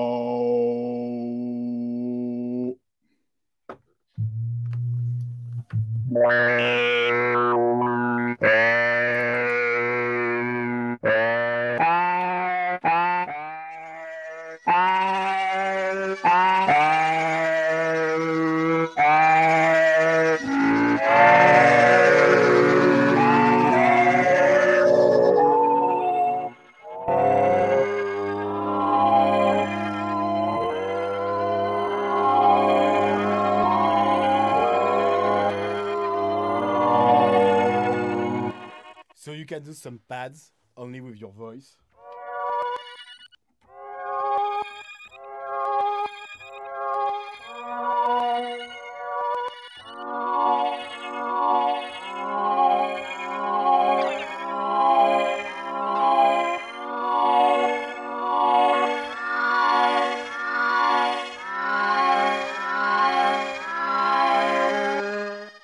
Do some pads only with your voice.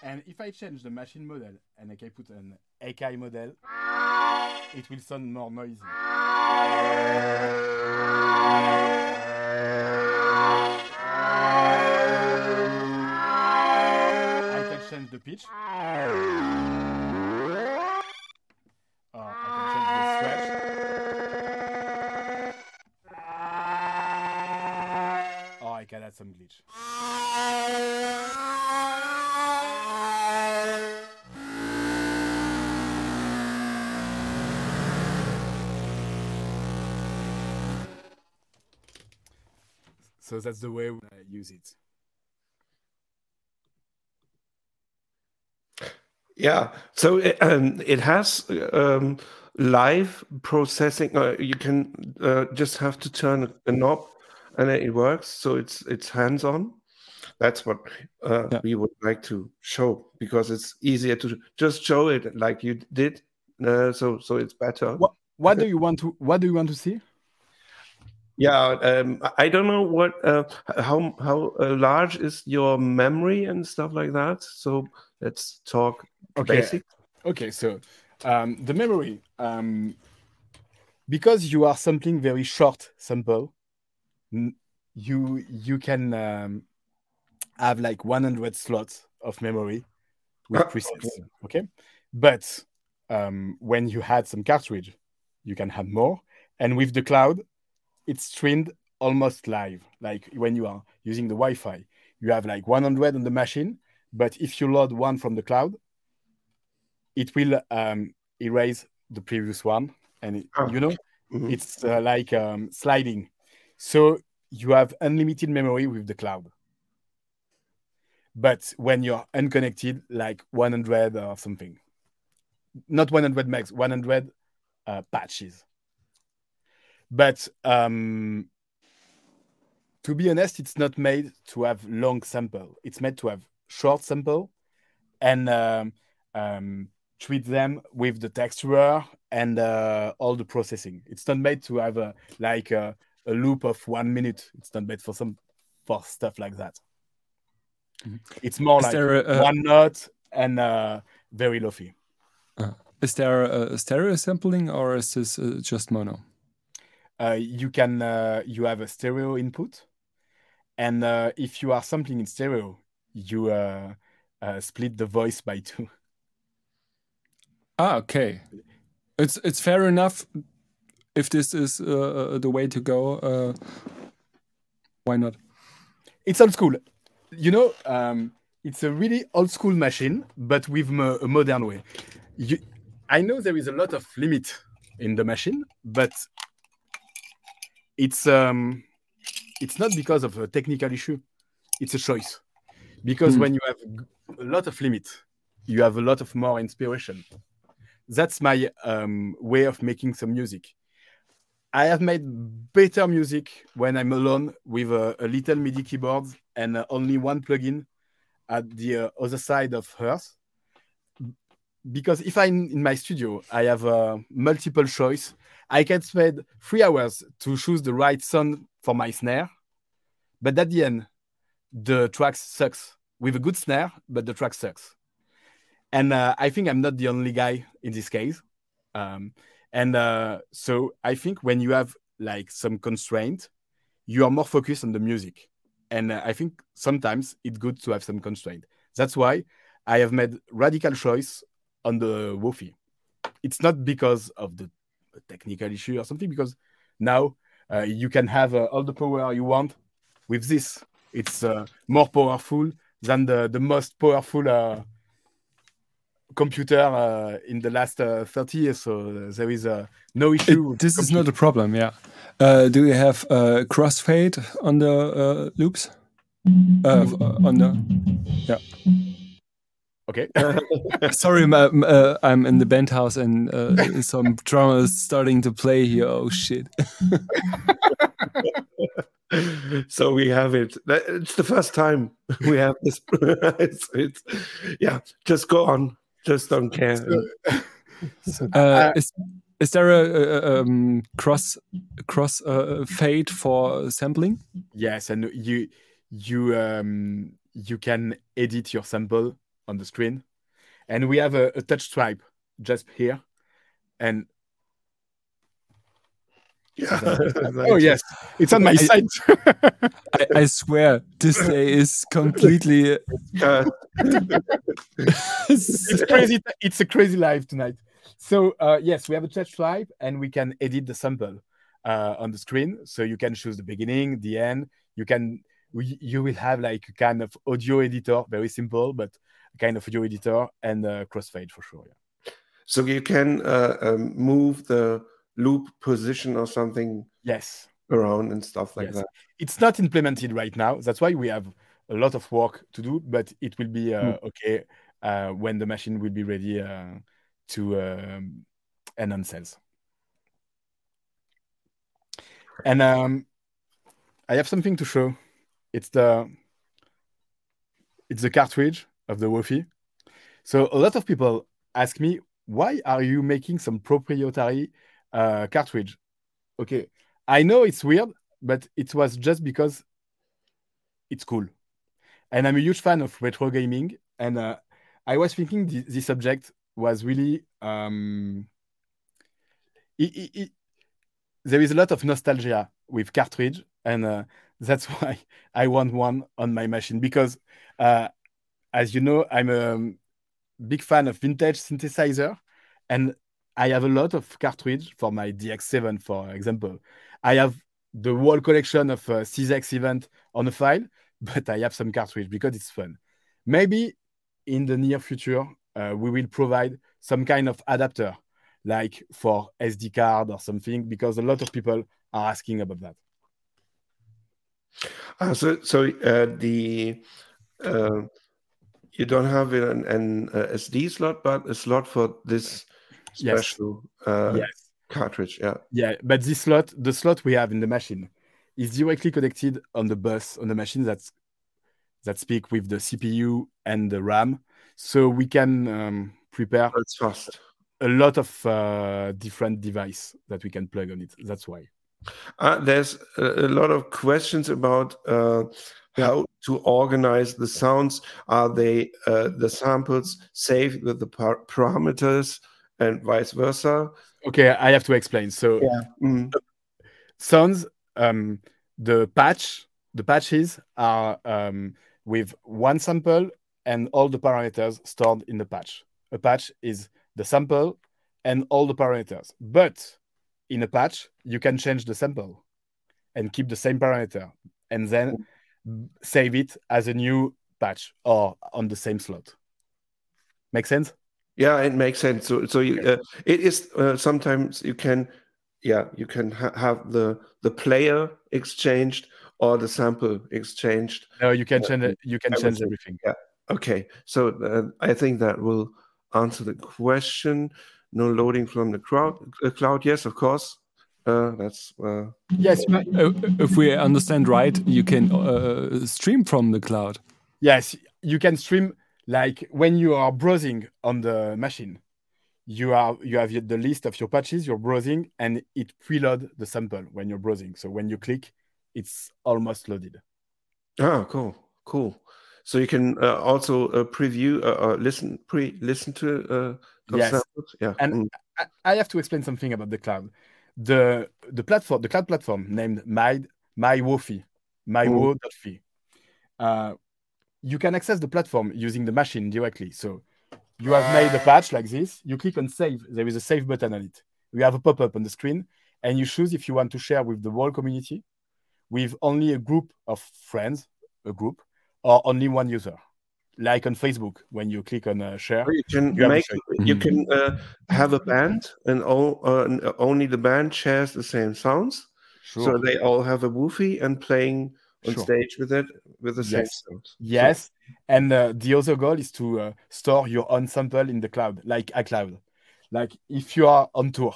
And if I change the machine model and I can put an Akai model, it will sound more noisy. I can change the pitch. So that's the way I use it. Yeah, so it, um, it has um, live processing. Uh, you can uh, just have to turn a knob, and it works. So it's it's hands on. That's what uh, yeah. we would like to show because it's easier to just show it like you did. Uh, so so it's better. What, what do you want to What do you want to see? Yeah, um, I don't know what uh, how how uh, large is your memory and stuff like that. So let's talk okay. basic. Okay, so um, the memory, um, because you are sampling very short sample, you you can um, have like 100 slots of memory with ah, presets. Okay. okay, but um, when you had some cartridge, you can have more, and with the cloud it's streamed almost live. Like when you are using the Wi-Fi, you have like 100 on the machine, but if you load one from the cloud, it will um, erase the previous one, and it, oh. you know mm-hmm. it's uh, like um, sliding. So you have unlimited memory with the cloud. But when you're unconnected, like 100 or something, not 100 megs, 100 uh, patches. But um, to be honest, it's not made to have long sample. It's made to have short sample, and um, um, treat them with the texture and uh, all the processing. It's not made to have a like a, a loop of one minute. It's not made for some for stuff like that. Mhm. It's more Is like there a- a- one note and uh, very lofi. Is there a stereo sampling or is this uh, just mono? Uh, you can uh, you have a stereo input, and uh, if you are sampling in stereo, you uh, uh, split the voice by two. Ah, okay. It's it's fair enough. If this is uh, the way to go, uh, why not? It's old school, you know. Um, it's a really old school machine, but with mo- a modern way. You, I know there is a lot of limit in the machine, but it's um, it's not because of a technical issue. It's a choice, because Hmm. when you have a lot of limit, you have a lot of more inspiration. That's my um, way of making some music. I have made better music when I'm alone with a, a little MIDI keyboard and uh, only one plugin at the uh, other side of Earth. Because if I'm in my studio, I have a multiple choice. I can spend three hours to choose the right sound for my snare, but at the end, the track sucks with a good snare, but the track sucks. And uh, I think I'm not the only guy in this case. Um, and uh, so I think when you have like some constraint, you are more focused on the music. And uh, I think sometimes it's good to have some constraint. That's why I have made radical choice on the Wofi. It's not because of the technical issue or something, because now uh, you can have uh, all the power you want with this. It's uh, more powerful than the, the most powerful uh, computer uh, in the last uh, 30 years. So there is uh, no issue. with this is not a problem. Yeah. Uh, do you have uh, crossfade on the uh, loops? On the Okay. sorry, m- m- uh, I'm in the band house and uh, some drama is starting to play here. Oh shit! so we have it. It's the first time we have this. it's, it's, yeah, just go on. Just don't care. Uh, is is there a, a, a um, cross cross uh, fade for sampling? yes, and you you um, you can edit your sample on the screen, and we have a, a touch stripe just here, and yeah. oh yes, it's on my I- side. I, I swear this day is completely. Uh, it's crazy. It's a crazy live tonight. So uh, yes, we have a touch stripe, and we can edit the sample uh, on the screen. So you can choose the beginning, the end. You can we, you will have like a kind of audio editor, very simple, but a kind of audio editor and uh, crossfade for sure. Yeah. so you can uh, um, move the loop position or something Yes, around and stuff like Yes. that. it's not implemented right now. That's why we have a lot of work to do, but it will be uh, okay uh, when the machine will be ready uh, to um, enhance sales. And um, I have something to show. It's the it's the cartridge of the Wofi. So a lot of people ask me, why are you making some proprietary uh, cartridge? Okay, I know it's weird, but it was just because it's cool. And I'm a huge fan of retro gaming. And uh, I was thinking th- this subject was really. Um, it- it- it- there is a lot of nostalgia with cartridge. And uh, that's why I want one on my machine. Because, uh, as you know, I'm a big fan of vintage synthesizer. And I have a lot of cartridge for my DX7, for example. I have the whole collection of uh, CZX event on a file, but I have some cartridge because it's fun. Maybe in the near future, uh, we will provide some kind of adapter, like for SD card or something, because a lot of people are asking about that. Ah, so so uh, the uh, you don't have an, an uh, SD slot, but a slot for this Yes. special uh, yes. cartridge. Yeah. Yeah, but this slot, the slot we have in the machine, is directly connected on the bus on the machine that's that speak with the CPU and the RAM, so we can um, prepare That's fast. a lot of uh, different device that we can plug on it. That's why. Uh, there's a, a lot of questions about uh, how to organize the sounds. Are they uh, the samples saved with the par- parameters and vice versa? Okay, I have to explain. So Mm. sounds um, the patch the patches are um, with one sample and all the parameters stored in the patch a patch is the sample and all the parameters but in a patch you can change the sample and keep the same parameter and then save it as a new patch or on the same slot make sense Yeah, it makes sense. So, so you, uh, it is uh, sometimes you can, yeah, you can ha- have the the player exchanged or the sample exchanged. no you can change it you can change Everything. Yeah. Okay, so uh, I think that will answer the question. No loading from the crowd, uh, cloud. Yes, of course. Uh, that's uh, yes Uh, if we understand right, you can uh, stream from the cloud. Yes, you can stream like when you are browsing on the machine. You are you have the list of your patches you're browsing, and it preload the sample when you're browsing. So when you click, it's almost loaded. ah cool, cool. So you can uh, also uh, preview, uh, uh, listen, pre listen to uh, those Yes. samples. Yeah, And mm. I, I have to explain something about the cloud. The the platform, the cloud platform named My my MyWofi, mywo.fi. Uh, you can access the platform using the machine directly. So you have made a patch like this. You click on save. There is a save button on it. We have a pop up on the screen, and you choose if you want to share with the whole community, with only a group of friends, a group, or only one user. Like on Facebook, when you click on uh, share, you can You have a make you Mhm. can uh, have a band and all uh, only the band shares the same sounds sure. so they all have a Wofi and playing on Sure. stage with it with the same Yes. sounds Yes, and uh, the other goal is to uh, store your own sample in the cloud, like iCloud. Like if you are on tour,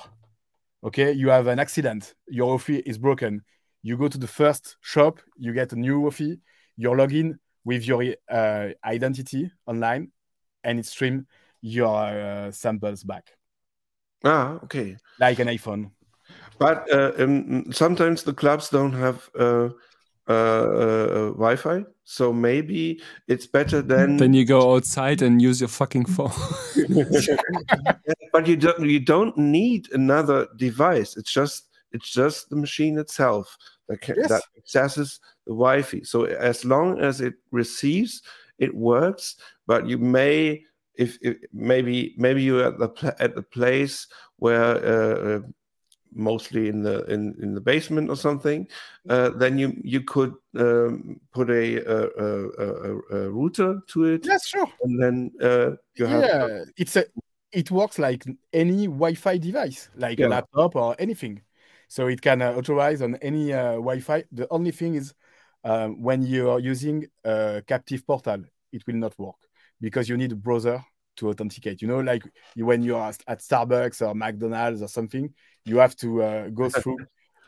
okay, you have an accident, your Wofi is broken. You go to the first shop, you get a new Wofi, you log in with your uh, identity online, and it stream your uh, samples back, ah okay like an iPhone. but uh, um, sometimes the clubs don't have uh, uh, uh, wi-fi so maybe it's better than Then you go outside and use your fucking phone. but you don't you don't need another device it's just it's just the machine itself that can, Yes. that accesses the wi-fi so as long as it receives it works but you may if, if maybe maybe you're at the at the place where uh, uh, mostly in the in, in the basement or something uh, then you you could um, put a, a, a, a, a router to it Yes, sure. and then uh, you have yeah, it's a it works like any Wi-Fi device, like Yeah. a laptop or anything. So it can uh, authorize on any uh, Wi-Fi. The only thing is um, when you are using a captive portal, it will not work because you need a browser to authenticate. You know, like when you are at Starbucks or McDonald's or something, you have to uh, go through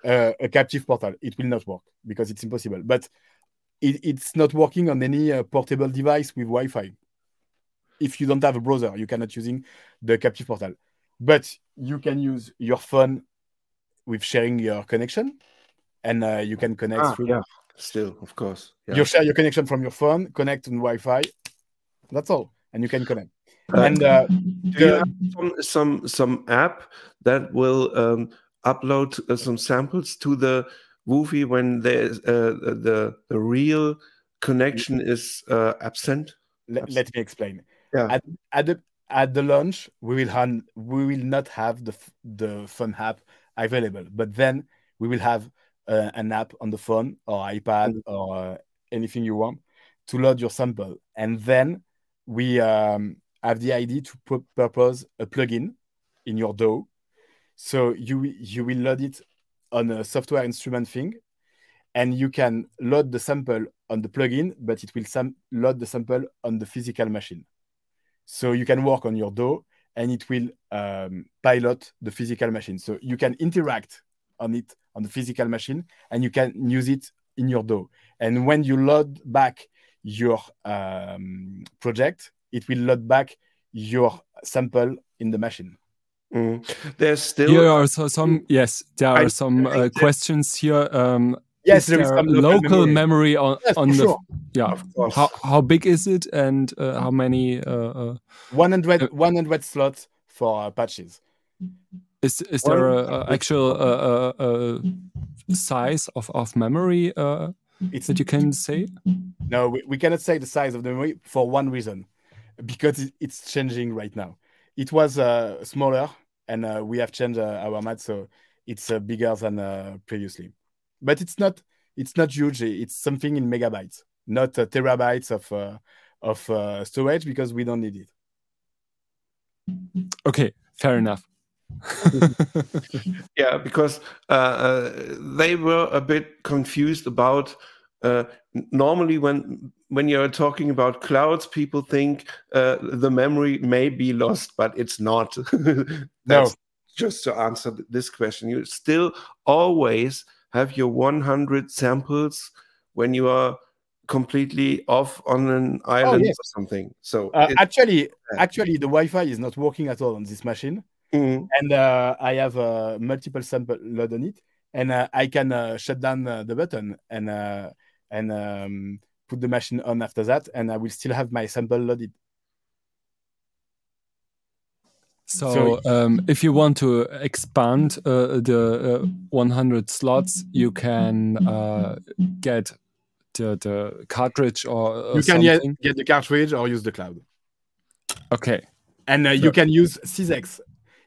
uh, a captive portal. It will not work because it's impossible. But it, it's not working on any uh, portable device with Wi-Fi if you don't have a browser, you cannot using the captive portal. But you can use your phone with sharing your connection, and uh, you can connect Ah, through. yeah, still, of course. Yeah. You share your connection from your phone, connect on Wi-Fi. That's all, and you can connect. Uh, and uh, Do you have some some some app that will um, upload uh, some samples to the Wofi when there's uh, the the real connection is uh, absent? let, let me explain. Yeah. At, at the at the launch, we will have we will not have the the phone app available, but then we will have uh, an app on the phone or iPad or uh, anything you want to load your sample, and then we um, have the idea to pu- propose a plugin in your DAW, so you you will load it on a software instrument thing, and you can load the sample on the plugin, but it will sam- load the sample on the physical machine. So you can work on your DAW and it will um, pilot the physical machine. So you can interact on it on the physical machine and you can use it in your DAW. And when you load back your um, project, it will load back your sample in the machine. Mm. There's still Here are so some yes, there are I some uh, that- questions here. Um, Yes, is there is there some local, memory. on Yes, on the sure. yeah. of course. How how big is it and uh, how many uh, uh, 100, Uh, 100 slots for uh, patches. Is is Well, there a, a actual uh, uh, uh, size of of memory uh, It's that you can say? no, we, we cannot say the size of the memory for one reason, because it's changing right now. It was uh, smaller, and uh, we have changed uh, our math, so it's uh, bigger than uh, previously. But it's not it's not huge. It's something in megabytes, not uh, terabytes of uh, of uh, storage, because we don't need it. Okay, fair enough. Yeah, because uh, uh, they were a bit confused about. Uh, normally, when when you're talking about clouds, people think uh, the memory may be lost, but it's not. That's just to answer this question. You still always have your 100 samples when you are completely off on an island yes. or something. So Uh, actually, actually, the Wi-Fi is not working at all on this machine. Mm, and uh, I have uh, multiple sample load on it, and uh, I can uh, shut down uh, the button and uh, and um, put the machine on after that, and I will still have my sample loaded. So, um, if you want to expand uh, the uh, 100 slots, you can uh, get the, the cartridge or uh, you can get, something. get the cartridge or use the cloud, Okay. and uh, So- you can use SysEx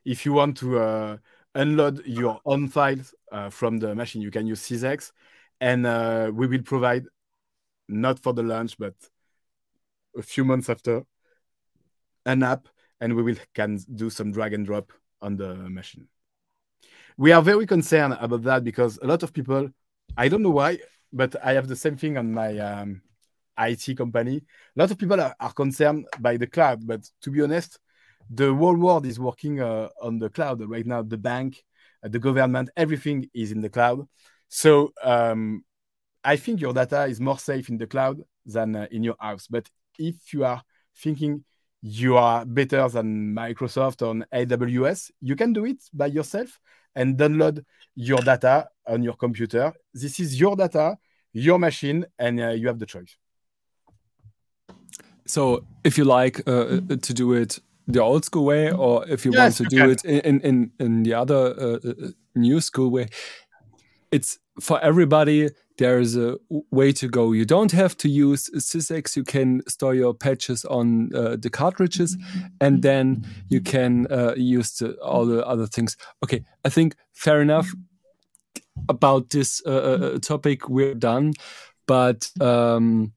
if you want to uh, unload your own files uh, from the machine. You can use SysEx, and uh, we will provide not for the launch, but a few months after an app and we will can do some drag and drop on the machine we are very concerned about that because a lot of people i don't know why but i have the same thing on my um, it company a lot of people are, are concerned by the cloud but to be honest the whole world is working uh, on the cloud right now the bank uh, the government everything is in the cloud so um, i think your data is more safe in the cloud than uh, in your house but if you are thinking you are better than Microsoft on AWS, you can do it by yourself and download your data on your computer. This is your data, your machine, and uh, you have the choice. So, if you like uh, to do it the old school way, or if you Yes, want to you do can. it in, in, in the other uh, uh, new school way, it's for everybody. There is a way to go. You don't have to use SysEx. You can store your patches on uh, the cartridges, and then you can uh, use the, all the other things. Okay, I think fair enough about this uh, uh, topic. We're done, but. Um,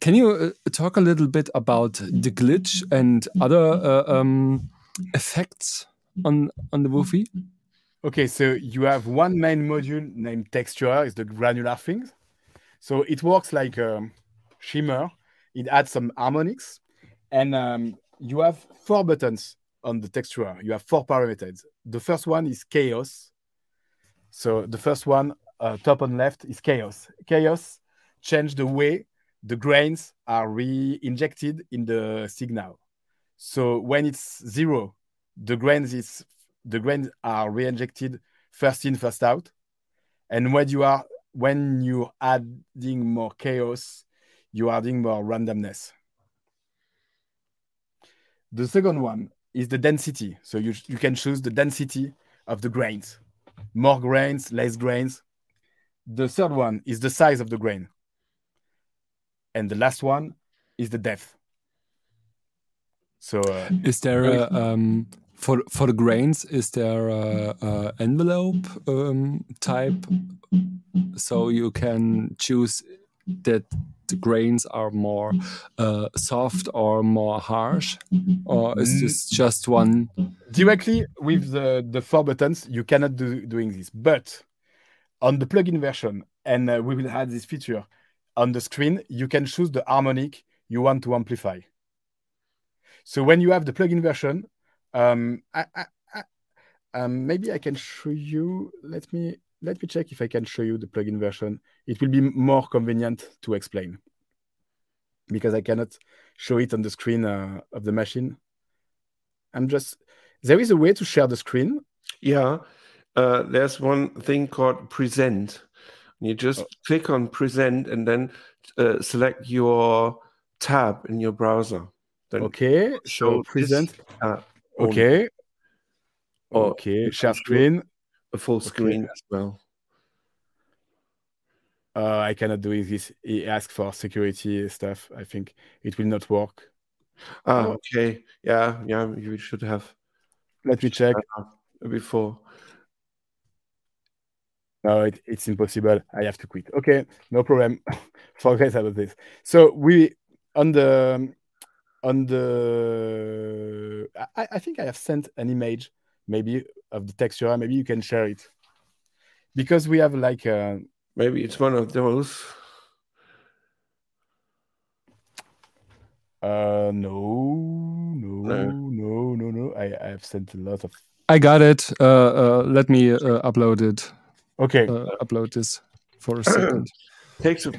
can you uh, talk a little bit about the glitch and other uh, um, effects on on the Wofi? Okay, so you have one main module named texture, is the granular things. So it works like shimmer. It adds some harmonics, and um, you have four buttons on the texture. You have four parameters. The first one is chaos. So the first one, uh, top and left, is chaos. Chaos change the way the grains are re-injected in the signal. So when it's zero, the grains is the grains are re-injected first in, first out. And when you are when you're adding more chaos, you are adding more randomness. The second one is the density. So you, you can choose the density of the grains. More grains, less grains. The third one is the size of the grain. And the last one is the depth. So uh, Is there a, um, for for the grains? Is there a, a envelope um, type so you can choose that the grains are more uh, soft or more harsh, or is this just one? directly with the, the four buttons, you cannot do doing this. But on the plugin version, and uh, we will add this feature on the screen, you can choose the harmonic you want to amplify. So when you have the plugin version, um, I, I, I, um, maybe I can show you. Let me let me check if I can show you the plugin version. It will be more convenient to explain because I cannot show it on the screen uh, of the machine. I'm just. There is a way to share the screen. Yeah, uh, there's one thing called present. You just oh. click on present and then uh, select your tab in your browser. Then okay, so present. Okay. okay, share screen. A full screen okay. as well. Uh, I cannot do this. He asked for security stuff. I think it will not work. Ah, okay. Yeah, yeah. You should have. Let me check before. No, it, it's impossible. I have to quit. Okay, no problem. Forget about this. So we on the on the. I, I think I have sent an image, maybe of the texture. Maybe you can share it because we have like. A, Maybe it's one of those. Uh, no, no, no, no, no. I, I have sent a lot of. I got it. Uh, uh let me uh, upload it. Okay. Uh, upload this for a second. takes a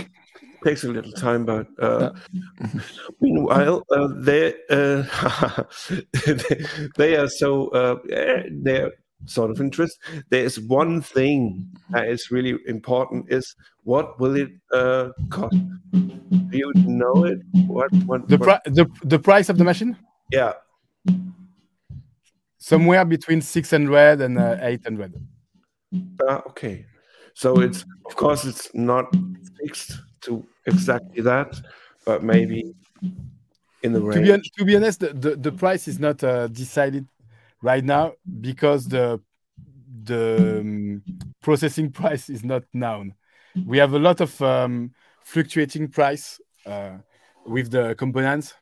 takes a little time, but uh, yeah. meanwhile, uh, they uh, they are so uh, they're sort of interest. There's one thing that is really important: is what will it uh, cost? Do you know it? What, what the what? the the price of the machine? Yeah, somewhere between six hundred and uh, eight hundred. Uh, okay, so it's of course it's not fixed to exactly that, but maybe in the range. To be, to be honest, the, the, the price is not uh, decided right now because the the um, processing price is not known. We have a lot of um, fluctuating price uh, with the components,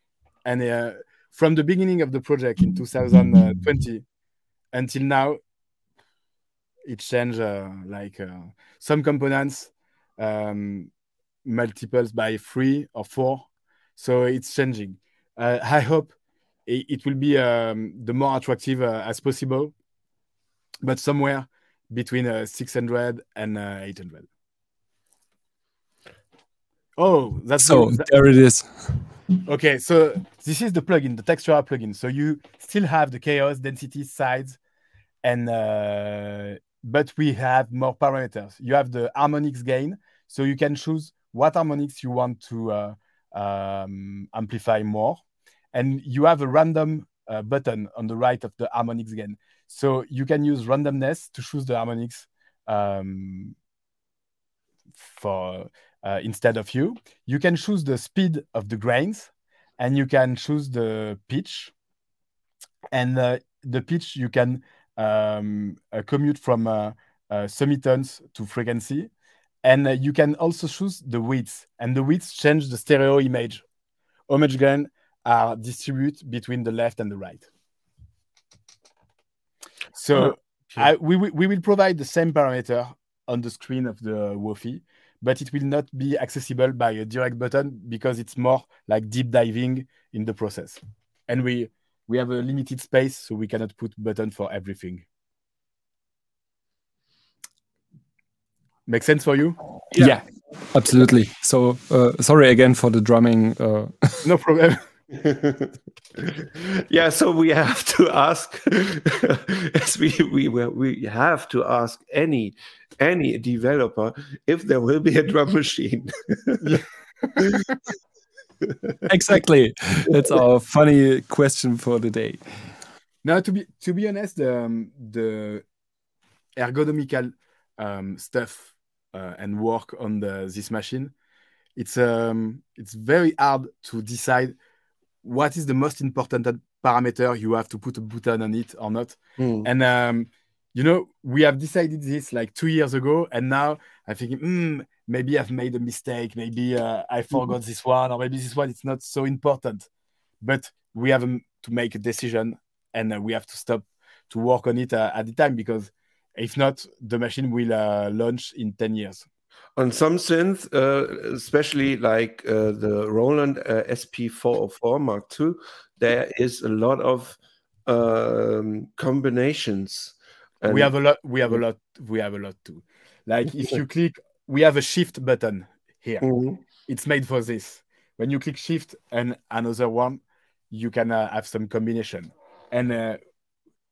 and uh, from the beginning of the project in 2020 until now, it changed. Uh, like uh, some components um, multiples by three or four, so it's changing. Uh, I hope it will be um, the more attractive uh, as possible, but somewhere between uh, 600 and uh, 800. Oh, that's so the, there it is. Okay, so this is the plugin, the Textura plugin. So you still have the chaos density sides, and uh, but we have more parameters. You have the harmonics gain, so you can choose what harmonics you want to uh, um, amplify more and you have a random uh, button on the right of the harmonics gain. So you can use randomness to choose the harmonics um, for uh, instead of you. You can choose the speed of the grains, and you can choose the pitch. And uh, the pitch you can um, uh, commute from uh, uh, semitones to frequency, and you can also choose the width. And the width change the stereo image. Homage gain are distributed between the left and the right. So okay. I, we, we will provide the same parameter on the screen of the Wofi, but it will not be accessible by a direct button because it's more like deep diving in the process. And we we have a limited space, so we cannot put button for everything. Make sense for you? Yeah, yeah absolutely. So uh, sorry again for the drumming. Uh... no problem. yeah, so we have to ask, as we we we have to ask any any developer if there will be a drum machine. exactly, that's our funny question for the day. Now, to be to be honest, um, the ergonomical um, stuff uh, and work on the, this machine, it's um, it's very hard to decide what is the most important parameter you have to put a button on it or not. Mm. And um, you know, we have decided this like two years ago, and now I think. thinking, mm, maybe I've made a mistake. Maybe uh, I hmm. forgot this one, or maybe this one it's not so important. But we have um, to make a decision, and uh, we have to stop to work on it uh, at the time because if not, the machine will uh, launch in ten years on some synths, uh, especially like uh, the Roland uh, SP404 Mark II, there is a lot of um, combinations. And we have a lot. We have a lot. We have a lot too. Like if you click, we have a shift button here. Mm-hmm. It's made for this. When you click shift and another one, you can uh, have some combination. and uh,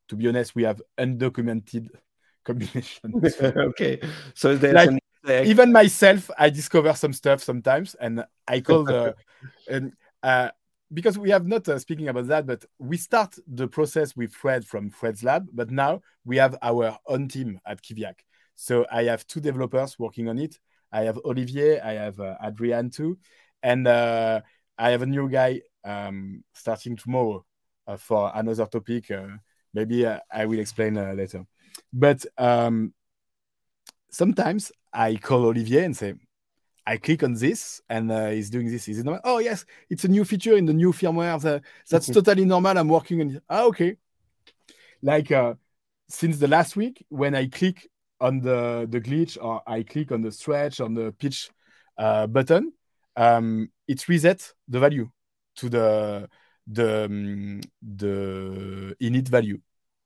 to be honest, we have undocumented combinations. okay, so there's Like, an Even myself, I discover some stuff sometimes, and I call the and uh, because we have not uh, speaking about that, but we start the process with Fred from Fred's lab, but now we have our own team at Kiviak. So I have two developers working on it. I have Olivier, I have uh, Adrian too, and uh, I have a new guy um, starting tomorrow uh, for another topic. Uh, maybe uh, I will explain uh, later. But um, sometimes I call Olivier and say, I click on this and uh, he's doing this. Is it normal? Oh, yes, it's a new feature in the new firmware. The- that's totally normal. I'm working on it. Ah, okay. Like uh, since the last week, when I click on the, the glitch or I click on the stretch on the pitch uh, button, um, it resets the value to the the um, the init value,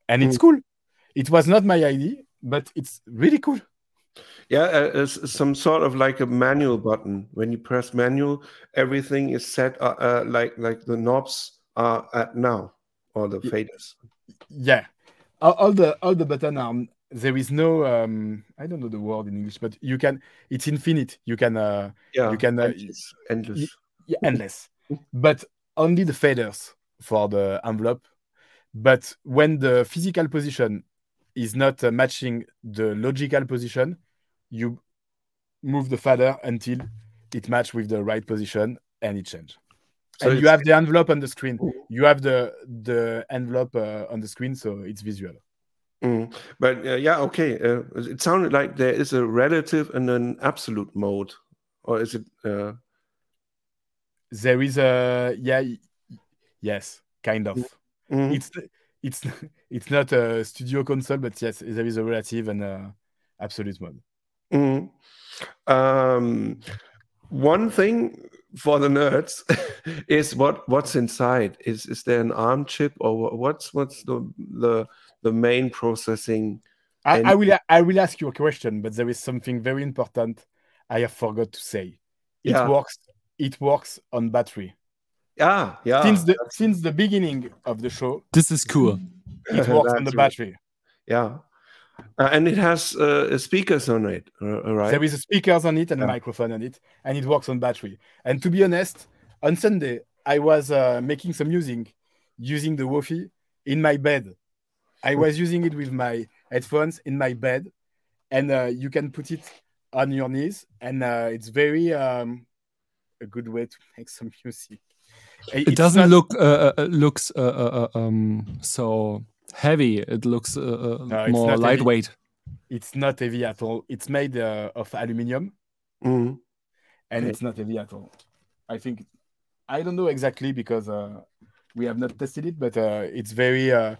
and it's cool. It was not my idea, but it's really cool. Yeah, uh, it's some sort of like a manual button. When you press manual, everything is set uh, uh, like like the knobs are at now or the faders. Yeah, all, all the all the button are. There is no um I don't know the word in English, but you can. It's infinite. You can uh Yeah, you can uh, endless. endless. yeah, endless, but only the faders for the envelope. But when the physical position is not uh, matching the logical position, you move the fader until it match with the right position and it change. So and you have the envelope on the screen. You have the the envelope uh, on the screen, so it's visual. Mm. But uh, yeah, okay. Uh, it sounded like there is a relative and an absolute mode, or is it? Uh, There is a yeah, yes, kind of. mm, It's it's it's not a studio console, but yes, there is a relative and a absolute mode. mm. Um, one thing for the nerds is what what's inside. Is is there an ARM chip or what's what's the the the main processing? I, And- I will I will ask you a question, but there is something very important I have forgot to say. It Yeah. works. It works on battery. Yeah, yeah. since the since the beginning of the show, This is cool. it works on That's the right. battery. Yeah. Uh, and it has uh, speakers on it, uh, right? There is a speakers on it and a microphone on it, and it works on battery. And to be honest, on Sunday I was uh, making some music using the Wofi in my bed. I was using it with my headphones in my bed, and uh, you can put it on your knees, and uh, it's very um, a good way to make some music. It doesn't look uh, uh, looks uh, uh, um so heavy. It looks uh, uh, No, it's more not heavy. lightweight. It's not heavy at all. It's made uh, of aluminium. Mhm. and Okay. it's not heavy at all. I think I don't know exactly because uh, we have not tested it, but uh, it's very uh,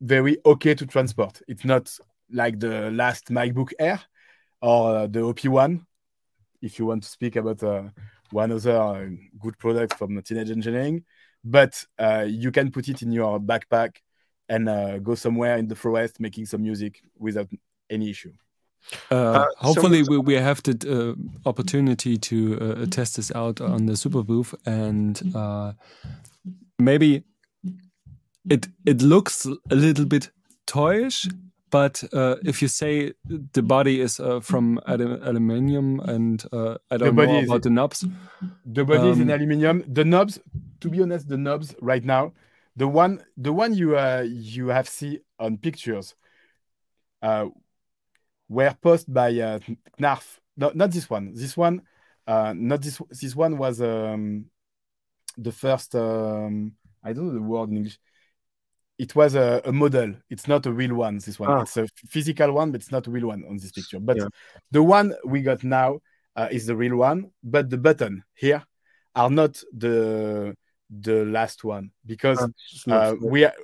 very okay to transport. It's not like the last MacBook Air or uh, the OP1. If you want to speak about uh, one other uh, good product from Teenage Engineering, but uh, you can put it in your backpack and uh, go somewhere in the forest making some music without any issue. Uh, Uh, hopefully, so- we, we have the uh, opportunity to uh, test this out on the Superbooth, and uh, maybe it it looks a little bit toyish. But uh, if you say the body is uh, from aluminium, and uh, I don't know about the knobs, The body is in Um, aluminium. The knobs, to be honest, the knobs right now, the one the one you uh, you have see on pictures, uh, were posted by uh, Knarf. No, not this one. This one, uh, not this. This one was um, the first. Um, I don't know the word in English. It was a, a model. It's not a real one. This one. Ah. It's a physical one, but it's not a real one on this picture. But Yeah. the one we got now uh, is the real one. But the button here are not the the last one because Ah, uh, we are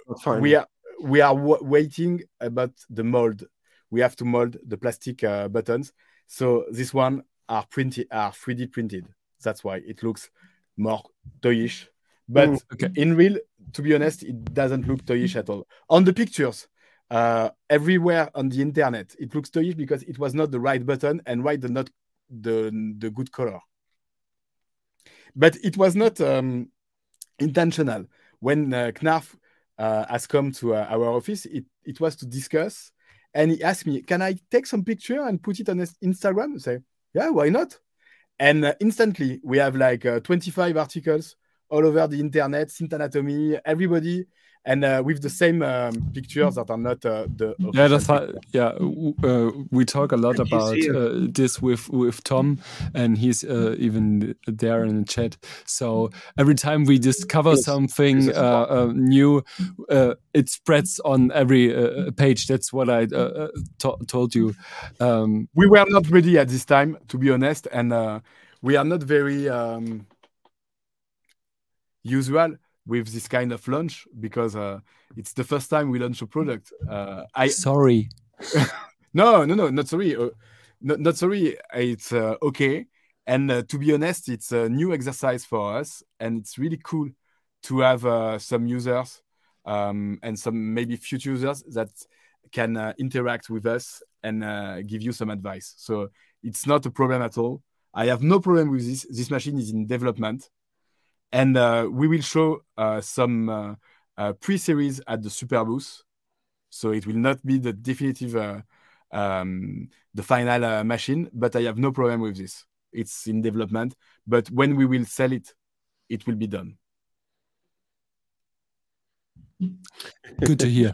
we are we are waiting about the mold. We have to mold the plastic uh, buttons. So this one are printed are 3D printed. That's why it looks more toyish. But Mm, okay. in real, to be honest, it doesn't look toyish at all. On the pictures, uh, everywhere on the internet, it looks toyish because it was not the right button and right the not the the good color. But it was not um, intentional. When uh, Knarf uh, has come to uh, our office. It, it was to discuss, and he asked me, "Can I take some picture and put it on Instagram?" I say, "Yeah, why not?" And uh, instantly, we have like uh, 25 articles all over the internet, synth anatomy, everybody. And uh, with the same um, pictures that are not uh, the yeah that's how, yeah uh, we talk a lot about uh, this with with Tom and he's uh, even there in the chat. So every time we discover yes. something uh, new it spreads on every page. That's what I told you. Um, we were not ready at this time to be honest. And we are not very um, usual with this kind of launch because uh, it's the first time we launch a product. Uh, I sorry. no, no, no, not sorry. Uh, not, not, sorry. It's uh, okay. And uh, to be honest, it's a new exercise for us, and it's really cool to have uh, some users um, and some maybe future users that can interact with us and give you some advice. So it's not a problem at all. I have no problem with this. This machine is in development and uh, we will show uh, some uh, uh pre-series at the Superbooth so it will not be the definitive uh, um, the final uh, machine but i have no problem with this it's in development but when we will sell it it will be done good to hear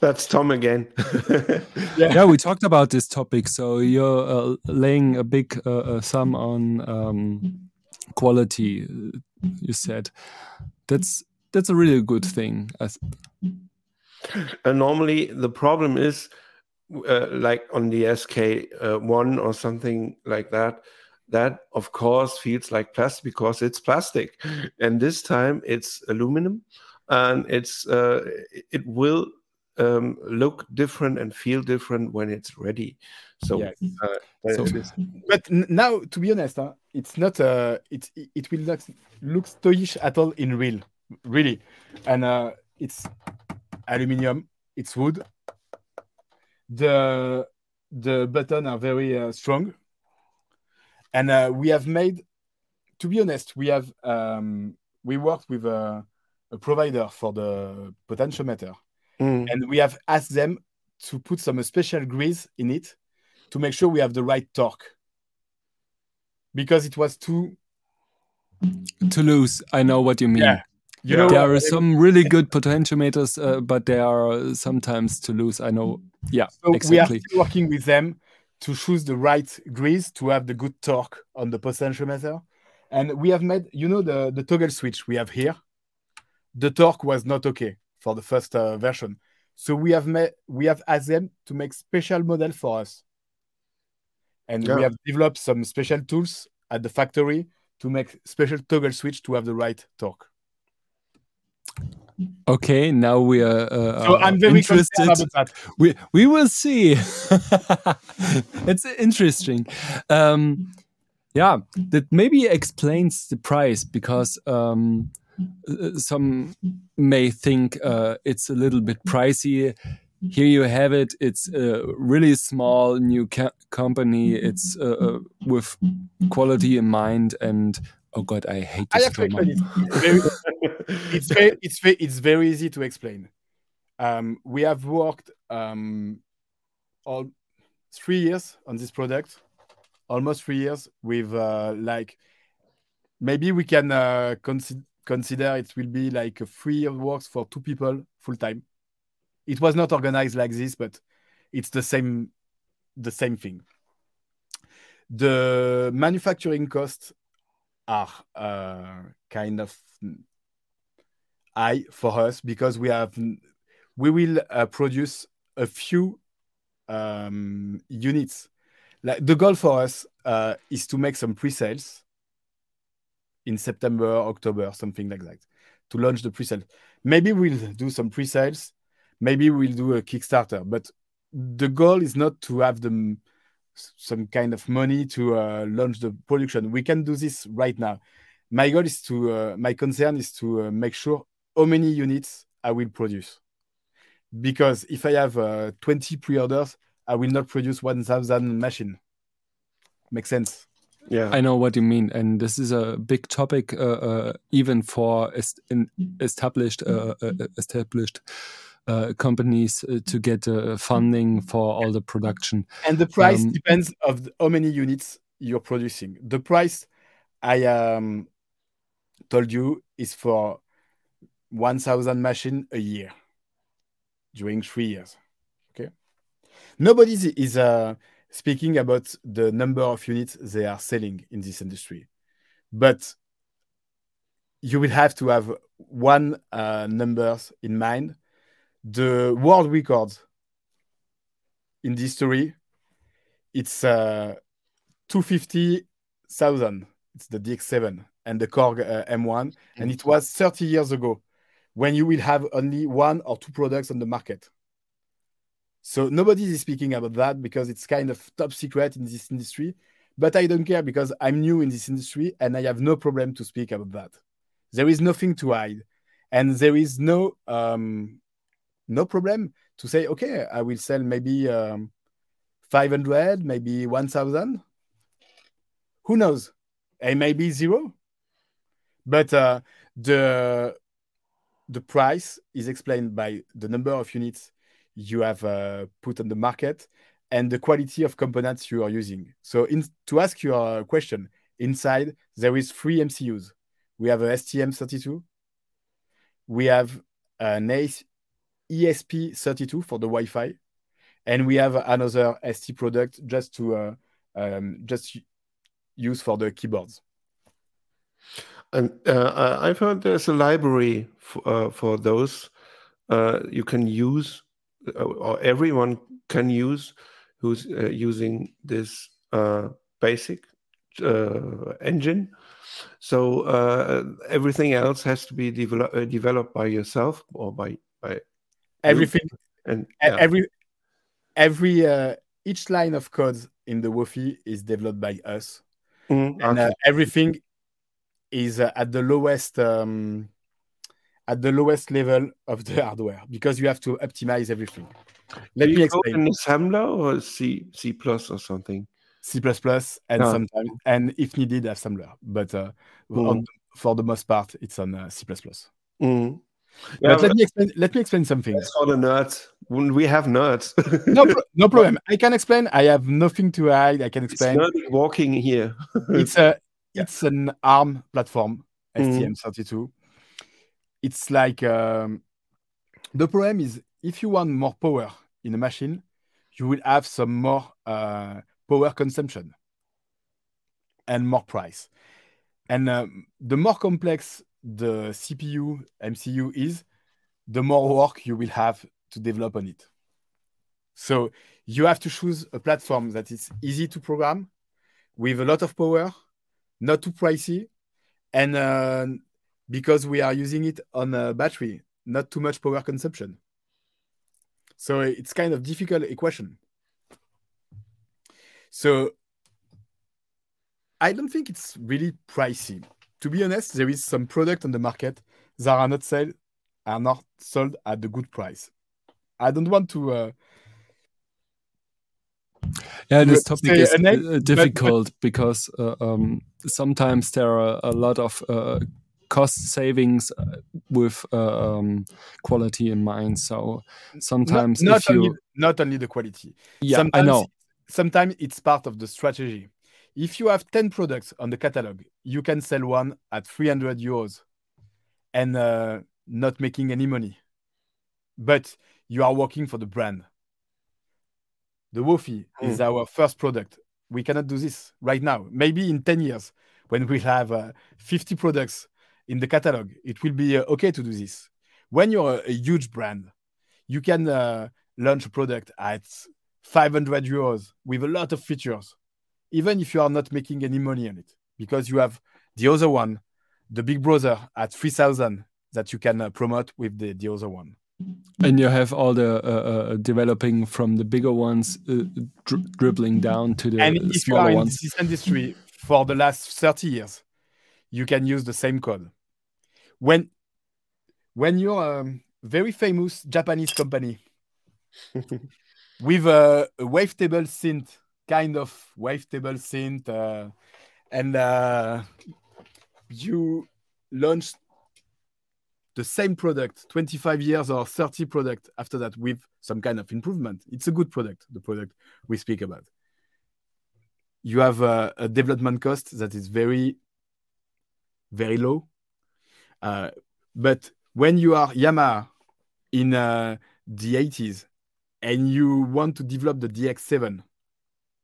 That's Tom again. yeah. yeah. we talked about this topic. So you're uh, laying a big uh, sum on um, quality you said. That's that's a really good thing and normally the problem is uh, like on the sk1 uh, or something like that that of course feels like plastic because it's plastic. And this time it's aluminum and it's uh, it will um, look different and feel different when it's ready so, yes. uh, so but now to be honest huh, it's not uh it it will not look toyish at all in real really. And uh it's aluminium it's wood. The the button are very uh, strong. And uh, we have made to be honest we have um we worked with a, a provider for the potentiometer. Mm. and we have asked them to put some special grease in it to make sure we have the right torque because it was too too loose. I know what you mean. Yeah. You know, there are some really good potentiometers, uh, but they are sometimes too loose. I know. Yeah, so exactly. We are working with them to choose the right grease to have the good torque on the potentiometer. And we have made, you know, the, the toggle switch we have here. The torque was not okay for the first uh, version. So we have made, we have asked them to make special model for us and yeah. we have developed some special tools at the factory to make special toggle switch to have the right torque. Okay, now we are. Uh, so I'm very interested. About that. We we will see. it's interesting. Um, yeah, that maybe explains the price because um, uh, some may think uh, it's a little bit pricey here you have it. It's a really small new company. It's uh, uh, with quality in mind. And oh god, I hate this. I it's, very, it's very, it's very, it's very easy to explain. Um, we have worked um, all three years on this product, almost three years with uh, like maybe we can uh, consider consider it will be like a three year works for two people full time it was not organized like this, but it's the same the same thing. The manufacturing costs are uh, kind of high for us because we have we will uh, produce a few um, units. Like the goal for us uh, is to make some pre-sales in September, October, something like that, to launch the pre-sale. Maybe we'll do some pre-sales maybe we'll do a Kickstarter. But the goal is not to have them some kind of money to uh, launch the production. We can do this right now. My goal is to, uh, my concern is to uh, make sure how many units I will produce. Because if I have uh, 20 pre orders, I will not produce 1,000 machine. Makes sense. Yeah, I know what you mean, and this is a big topic, uh, uh, even for est established uh, uh established uh, companies uh, to get funding for all the production. And the price um, depends of the, how many units you're producing. The price I um, told you is for 1,000 machine a year during three years. Okay, nobody is speaking about the number of units they are selling in this industry. But you will have to have one uh, numbers in mind. The world record in this story, it's uh, 250,000. It's the DX7 and the Korg uh, M1. And it was 30 years ago when you will have only one or two products on the market. So nobody is speaking about that because it's kind of top secret in this industry. But I don't care because I'm new in this industry and I have no problem to speak about that. There is nothing to hide, and there is no um, no problem to say, okay, I will sell maybe um, 500, maybe 1,000. Who knows? It may be zero. But uh, the the price is explained by the number of units you have uh, put on the market and the quality of components you are using. So in, to ask your question, inside there is three MCUs. We have a STM32. We have an ESP32 for the Wi-Fi, and we have another ST product just to uh, um, just use for the keyboards. And uh, I've heard there's a library uh, for those uh, you can use uh, or everyone can use who's uh, using this basic engine. So everything else has to be develop, developed by yourself or by by everything and yeah. every every uh, each line of code in the Wofi is developed by us, mm, and okay. everything is at the lowest. Um, at the lowest level of the hardware because you have to optimize everything. Let Do me explain. In assembler or C C plus or something. C plus plus and oh. sometimes and if needed assembler, but uh, mm. on, for the most part it's on uh, C plus plus. Mm. Yeah, but let me explain. Let me explain something. That's for the nerds. We have nerds. no, no problem. I can explain. I have nothing to hide. I can explain. It's walking here. it's a. It's an ARM platform, STM32. Mm it's like um, the problem is if you want more power in a machine, you will have some more uh, power consumption and more price. And um, the more complex the CPU, MCU is, the more work you will have to develop on it. So you have to choose a platform that is easy to program with a lot of power, not too pricey, and uh, because we are using it on a battery, not too much power consumption. So it's kind of difficult equation. So I don't think it's really pricey. To be honest, there is some product on the market that are not sold are not sold at the good price. I don't want to. Uh, yeah, this topic is name, uh, difficult but, but, because uh, um, sometimes there are a lot of uh, cost savings uh, with uh, um, quality in mind. So sometimes not, not only, not only the quality. Yeah, sometimes, I know. Sometimes it's part of the strategy. If you have 10 products on the catalog, you can sell one at 300 euros and uh, not making any money. But you are working for the brand. The Wofi mm. is our first product. We cannot do this right now. Maybe in 10 years, when we have uh, 50 products in the catalog. It will be uh, okay to do this. When you're a, a huge brand, you can uh, launch a product at 500 euros with a lot of features, even if you are not making any money on it, because you have the other one, the Big Brother at 3000 that you can uh, promote with the, the other one. And you have all the uh, uh, developing from the bigger ones, uh, dri dribbling down to the and if smaller you are ones. in this industry for the last 30 years, you can use the same code when when you're a very famous Japanese company with a, a wavetable synth, kind of wavetable synth, uh, and uh, you launch the same product 25 years or 30 product after that with some kind of improvement. It's a good product the product we speak about. You have a, a development cost that is very very low uh, but when you are yamaha in uh, the 80s and you want to develop the dx7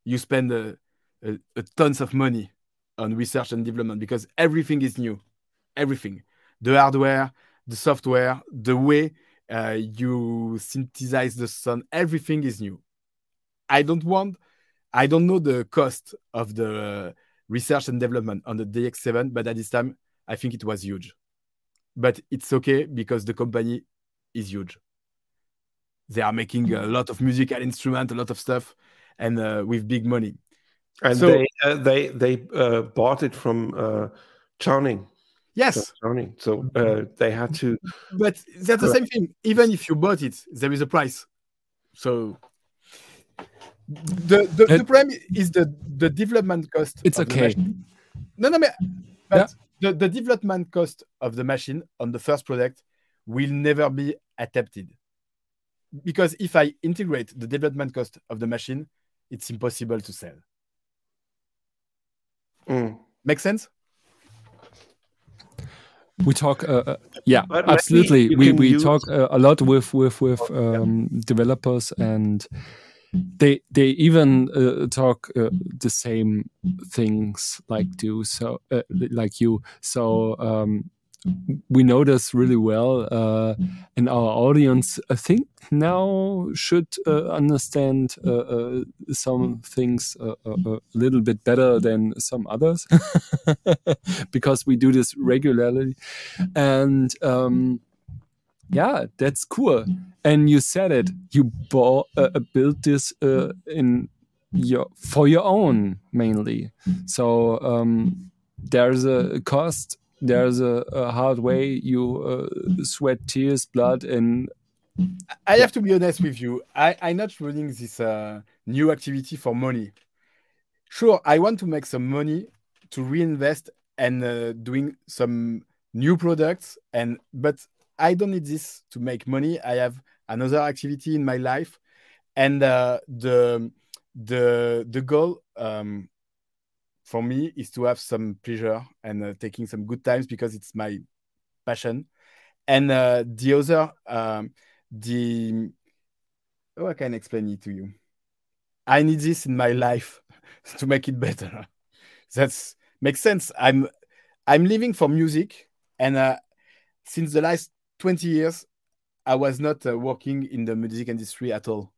you spend a, a, a tons of money on research and development because everything is new everything the hardware the software, the way uh, you synthesize the sound, everything is new. I don't want, I don't know the cost of the research and development on the DX7, but at this time, I think it was huge. But it's okay because the company is huge. They are making a lot of musical instrument, a lot of stuff, and uh, with big money. And so, they uh, they they uh, bought it from uh, Chowning. Yes. Sony. So uh, they had to. But that's the same thing. Even if you bought it, there is a price. So the the, the problem is the the development cost. It's okay. No, no, but yeah. the, the development cost of the machine on the first product will never be adapted. Because if I integrate the development cost of the machine, it's impossible to sell. Mm. Make sense? we talk uh, uh yeah but absolutely we we use... talk uh, a lot with with with um, developers and they they even uh, talk uh, the same things like do so uh, like you so um, we know this really well uh, and our audience i think now should uh, understand uh, uh some things uh, uh, a little bit better than some others because we do this regularly. And um, yeah that's cool. And you said it you bought built this in your for your own mainly. So um, there's a cost there's a, a hard way you uh, sweat tears blood and i have to be honest with you. I, i'm not running this uh, new activity for money. Sure i want to make some money to reinvest and uh, doing some new products and but i don't need this to make money. I have another activity in my life. And uh, the the the goal um, for me is to have some pleasure and uh, taking some good times because it's my passion. And uh, the other, um, the oh, I can explain it to you. I need this in my life to make it better. That's makes sense. I'm I'm living for music, and uh, since the last twenty years, I was not uh, working in the music industry at all.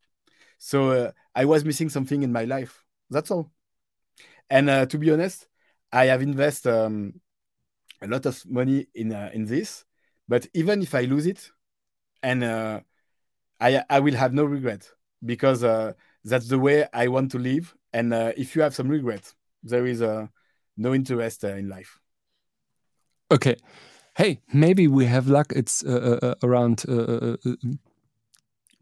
So uh, I was missing something in my life. That's all. And uh, to be honest, I have invested um, a lot of money in uh, in this. But even if I lose it, and uh, I I will have no regret because uh, that's the way I want to live. And uh, if you have some regret, there is uh, no interest in life. Okay. Hey, maybe we have luck. It's around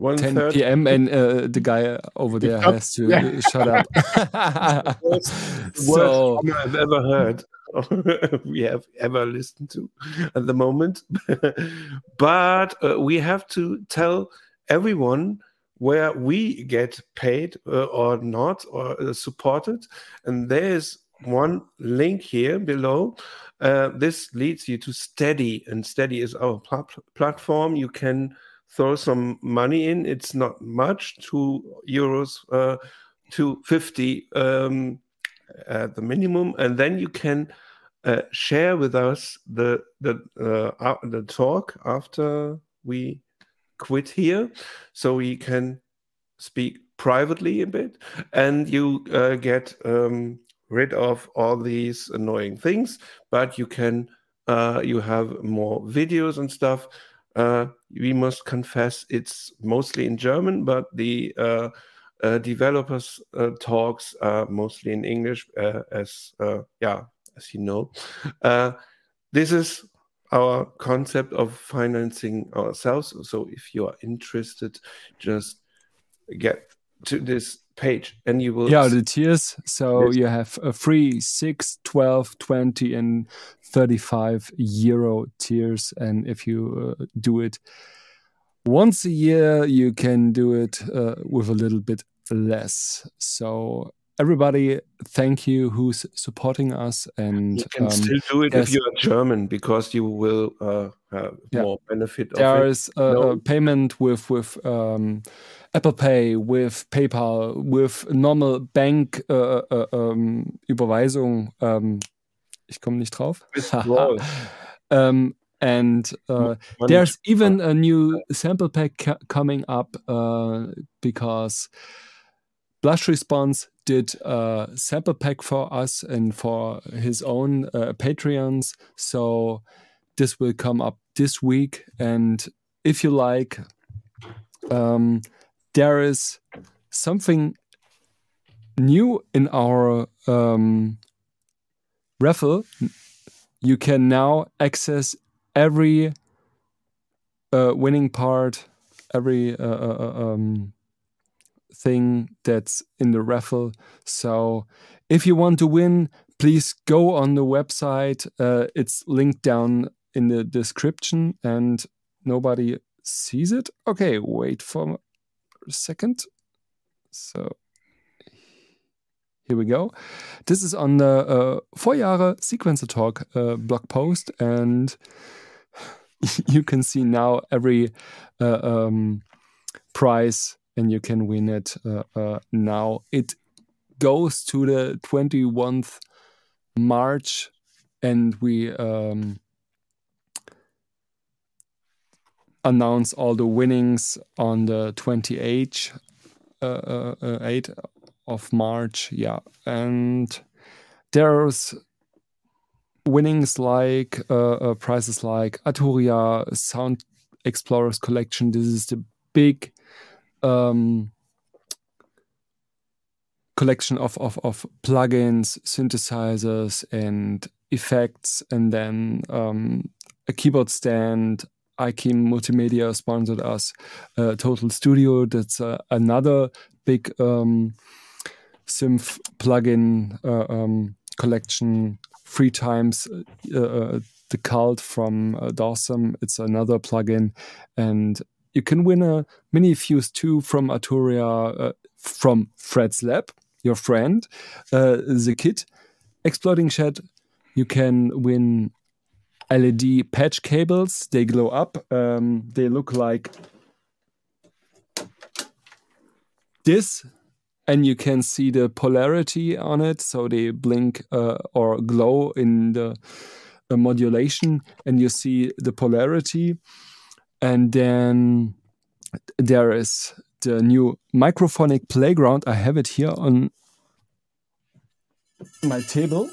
10 third. p.m. and uh, the guy over there has to yeah. shut up. worst, so worst I've ever heard. we have ever listened to at the moment, but uh, we have to tell everyone where we get paid uh, or not or uh, supported, and there's one link here below. Uh, this leads you to Steady, and Steady is our pl platform. You can throw some money in. It's not much, two euros uh, to 50 um, at the minimum. And then you can uh, share with us the, the, uh, the talk after we quit here. So we can speak privately a bit and you uh, get um, rid of all these annoying things, but you can. Uh, you have more videos and stuff uh, we must confess it's mostly in German, but the uh, uh, developers uh, talks are mostly in English, uh, as yeah, as you know. this is our concept of financing ourselves. So if you are interested, just get to this page and you will yeah the tiers so yes. you have a free 6 12 20 and 35 euro tiers and if you uh, do it once a year you can do it uh, with a little bit less so everybody thank you who's supporting us and you can um, still do it yes. if you're german because you will uh, have yeah. more benefit there is a, no. a, payment with with um, apple pay with paypal with normal bank uh, uh, um, überweisung um, ich komme nicht drauf um, and uh, there's even a new sample pack coming up uh, because blush response did a sample pack for us and for his own uh, Patreons. So this will come up this week. And if you like, um, there is something new in our um, raffle. You can now access every uh, winning part, every uh, uh, uh um, thing that's in the raffle. So if you want to win, please go on the website. Uh, it's linked down in the description and nobody sees it. Okay, wait for second. So here we go. This is on the uh, Vorjahre Sequencer Talk uh, blog post, and you can see now every uh, um, prize and you can win it uh, uh, now. It goes to the 21st March, and we um, announce all the winnings on the 28th uh, uh, uh, of March. Yeah, and there's winnings like uh, prizes like Arturia Sound Explorers Collection. This is the big um, collection of, of, of plugins, synthesizers, and effects, and then um, a keyboard stand. IK Multimedia sponsored us. Uh, Total Studio, that's uh, another big um, synth plugin uh, um, collection. Three times uh, uh, the cult from uh, Dawesome, it's another plugin, and you can win a mini fuse 2 from Arturia uh, from Fred's lab, your friend. The kit exploding shed. You can win LED patch cables. They glow up. Um, they look like this, and you can see the polarity on it. So they blink uh, or glow in the modulation, and you see the polarity and then there is the new microphonic playground. I have it here on my table,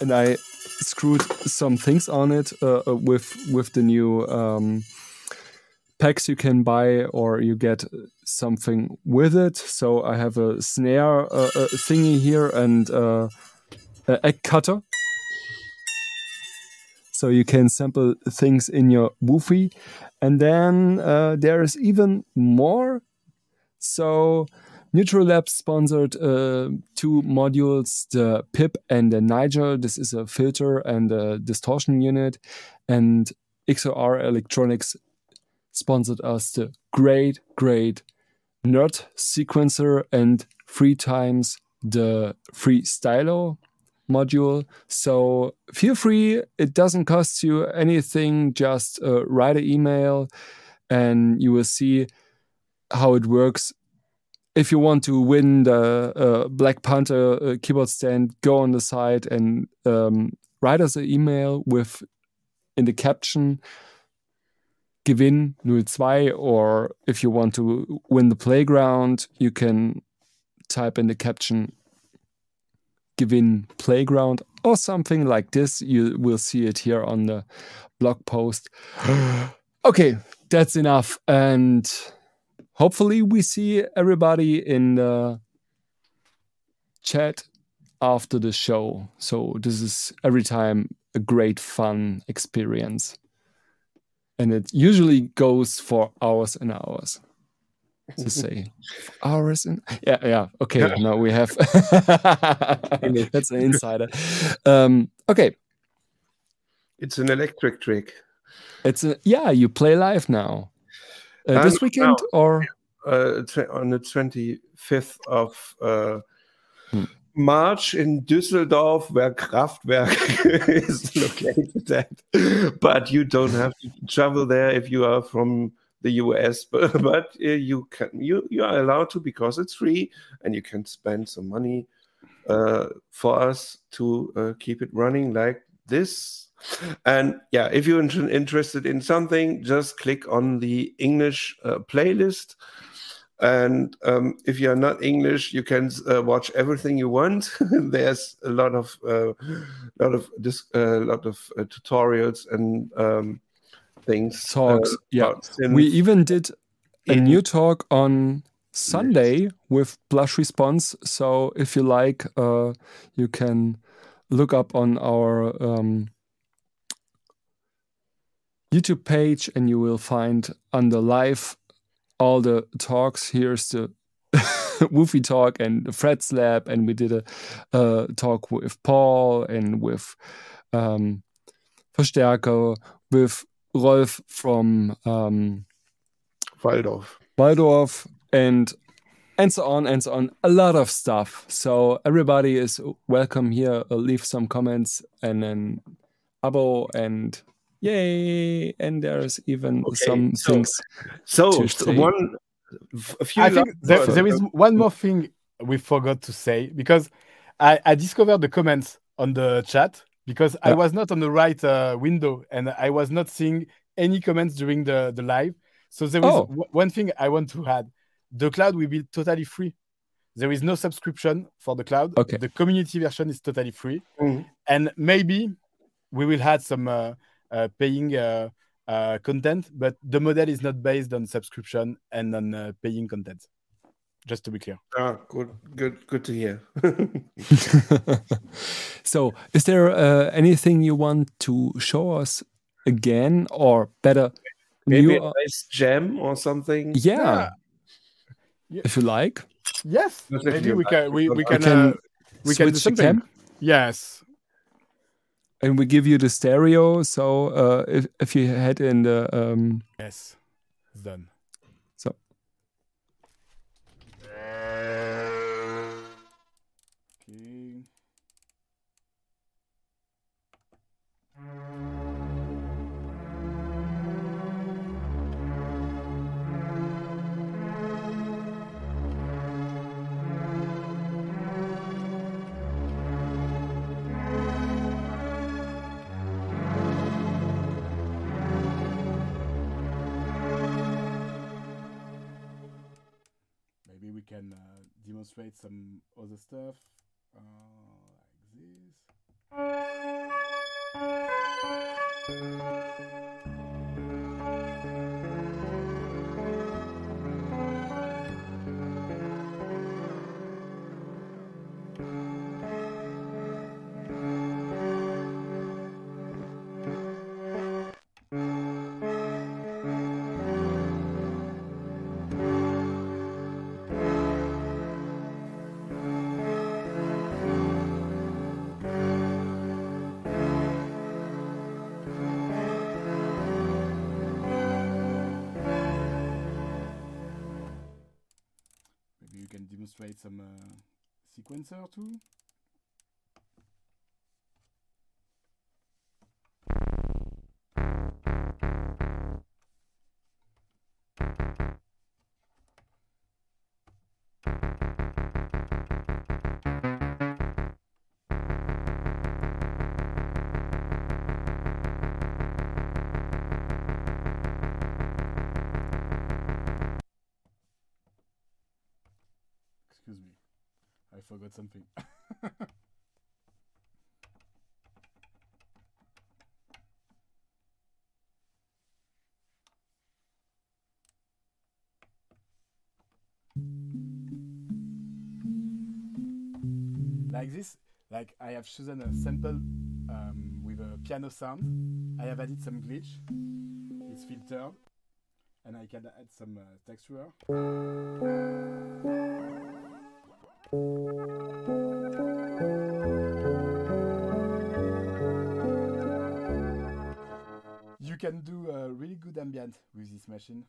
and I screwed some things on it uh, uh, with with the new um, packs you can buy, or you get something with it. So I have a snare uh, uh thingy here and uh, an egg cutter so you can sample things in your Wofi. And then uh, there is even more. So Neutral Labs sponsored uh, two modules, the Pip and the Niger. This is a filter and a distortion unit. And XOR Electronics sponsored us the great, great Nerd sequencer and three times the free stylo module. So feel free. It doesn't cost you anything. Just uh, write an email and you will see how it works. If you want to win the uh, Black Panther uh, keyboard stand, go on the site and um, write us an email with in the caption Gewinn 02 or if you want to win the playground, you can type in the caption Gewinn Playground or something like this. You will see it here on the blog post. okay, that's enough. And hopefully, we see everybody in the chat after the show. So, this is every time a great fun experience. And it usually goes for hours and hours. to say hours in yeah yeah okay now we have that's an insider um okay It's an electric trick. it's a yeah you play live now uh, this no, weekend or Uh, on the 25th of uh, Hmm. March in Düsseldorf, where Kraftwerk is located at. But you don't have to travel there if you are from the US. But, but uh, you can you you are allowed to because it's free and you can spend some money uh, for us to uh, keep it running like this. And yeah, if you're inter- interested in something, just click on the English uh, playlist. And um, if you are not English, you can uh, watch everything you want. There's a lot of uh, lot of this uh, lot of uh, tutorials and um, things. talks uh, yeah we even did a in- new talk on sunday with blush response so if you like uh you can look up on our um youtube page and you will find under live all the talks here's the Wofi talk and the Fred's lab and we did a, talk with paul and with um verstärker with rolf from um Waldorf. Waldorf and and so on and so on. A lot of stuff. So everybody is welcome here. Uh, leave some comments and then abo and yay! And there's even Okay, some so- things. So, so one, a few. I think there, there is one more thing we forgot to say because I, I discovered the comments on the chat because I was not on the right uh, window and I was not seeing any comments during the, the live. So there is Oh. w- one thing I want to add. The cloud will be totally free. There is no subscription for the cloud. Okay. The community version is totally free. Mhm. And maybe we will add some uh, paying uh, uh, content, but the model is not based on subscription and on uh, paying content. Just to be clear. Ah, good, good, good to hear. so, is there uh, anything you want to show us again, or better, Maybe new? a nice gem or something. yeah, Yeah. if you like, Yes. Maybe we a can we, we We can, can uh, we can do something. Yes. And we give you the stereo. So, uh, if if you had in the um, Yes. It's done. so can uh, demonstrate some other stuff uh, like this. Some uh, sequencer too. Forgot something. like this, like I have chosen a sample um, with a piano sound. I have added some glitch. It's filtered. and I can add some uh, texture. You can do a really good ambient with this machine.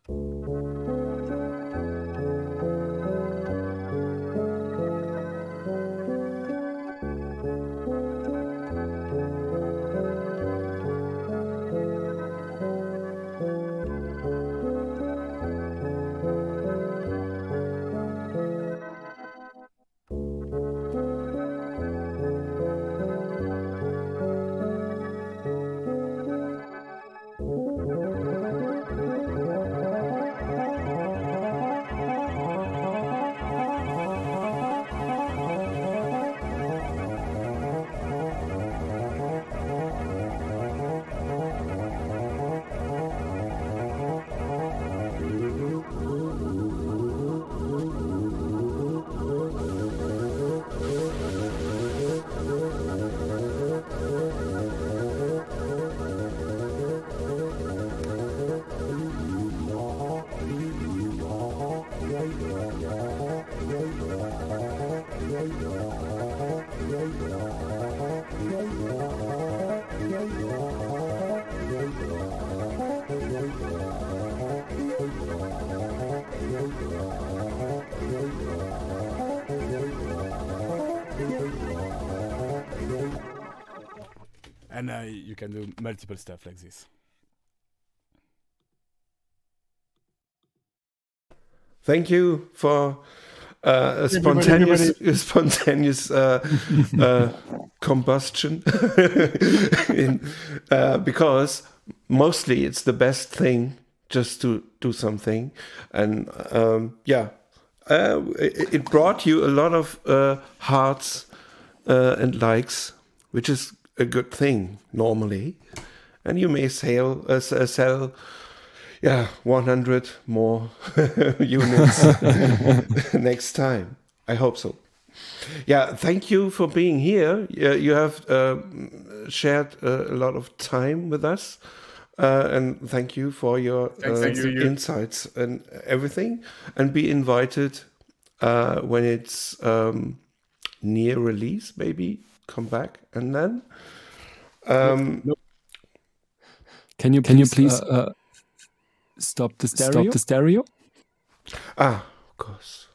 And uh, you can do multiple stuff like this. Thank you for uh, a spontaneous, spontaneous uh, uh, combustion, In, uh, because mostly it's the best thing just to do something, and um, yeah, uh, it, it, brought you a lot of uh, hearts and likes, which is a good thing normally, and you may sell uh, sell yeah 100 more units next time. I hope so. Yeah, thank you for being here. you have uh, shared a lot of time with us. Uh, and thank you for your uh, you, insights and everything. And be invited uh, when it's um, near release, maybe come back and then um. Can you can you please uh, uh, stop the stereo? Stop the stereo. Ah, of course.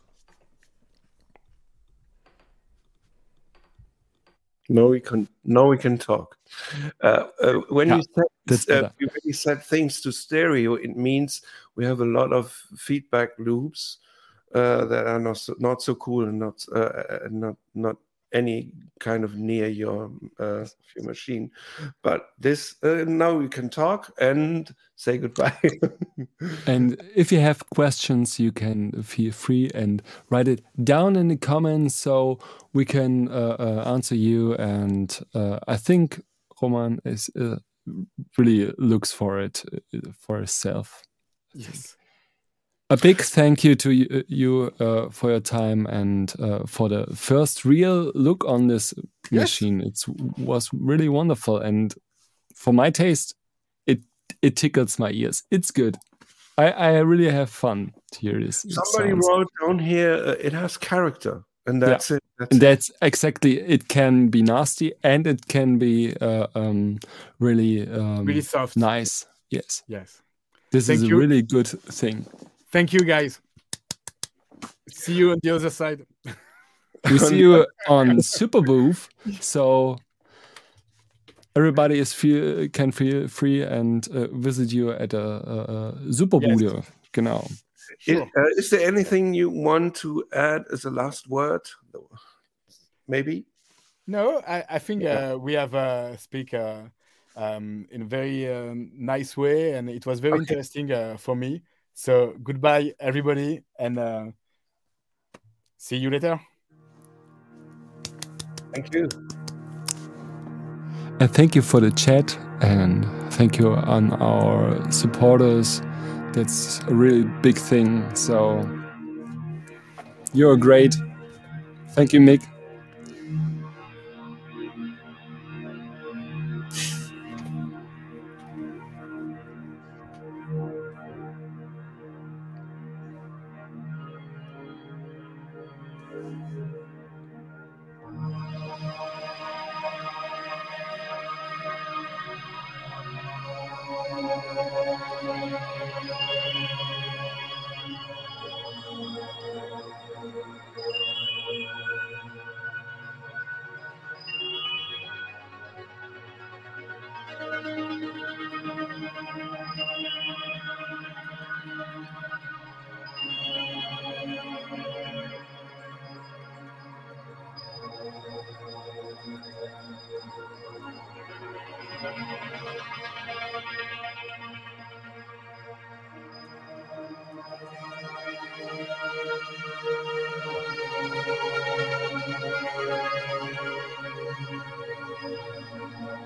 Now we can. now we can talk. Uh, uh, when yeah, you said uh, when you said things to stereo, it means we have a lot of feedback loops uh, that are not so, not so cool and not uh, not not any kind of near your uh, your machine. But this uh, now we can talk and say goodbye. and if you have questions, you can feel free and write it down in the comments so we can uh, uh answer you. And uh, I think Romain is uh, really looks for it for himself. Yes a big thank you to you, uh, for your time and uh, for the first real look on this yes. machine. It was really wonderful, and for my taste, it it tickles my ears. It's good. I, I really have fun to hear this. Somebody wrote down here uh, it has character, and that's yeah. it. That's, that's, exactly. It can be nasty, and it can be uh, um, really um, really soft, nice. Yes, yes. This Thank is you. a really good thing. Thank you, guys. See you on the other side. we see you on Superbooth. So everybody is feel, can feel free and uh, visit you at a, a, a Superbooth. Yes. Genau. Sure. Is, uh, is, there anything you want to add as a last word? Maybe. No, I, I think uh, we have a speaker um, in a very um, nice way, and it was very okay. interesting uh, for me. So goodbye, everybody, and uh, see you later. Thank you. And thank you for the chat, and thank you on our supporters. That's a really big thing. So you're great. Thank you, Mick.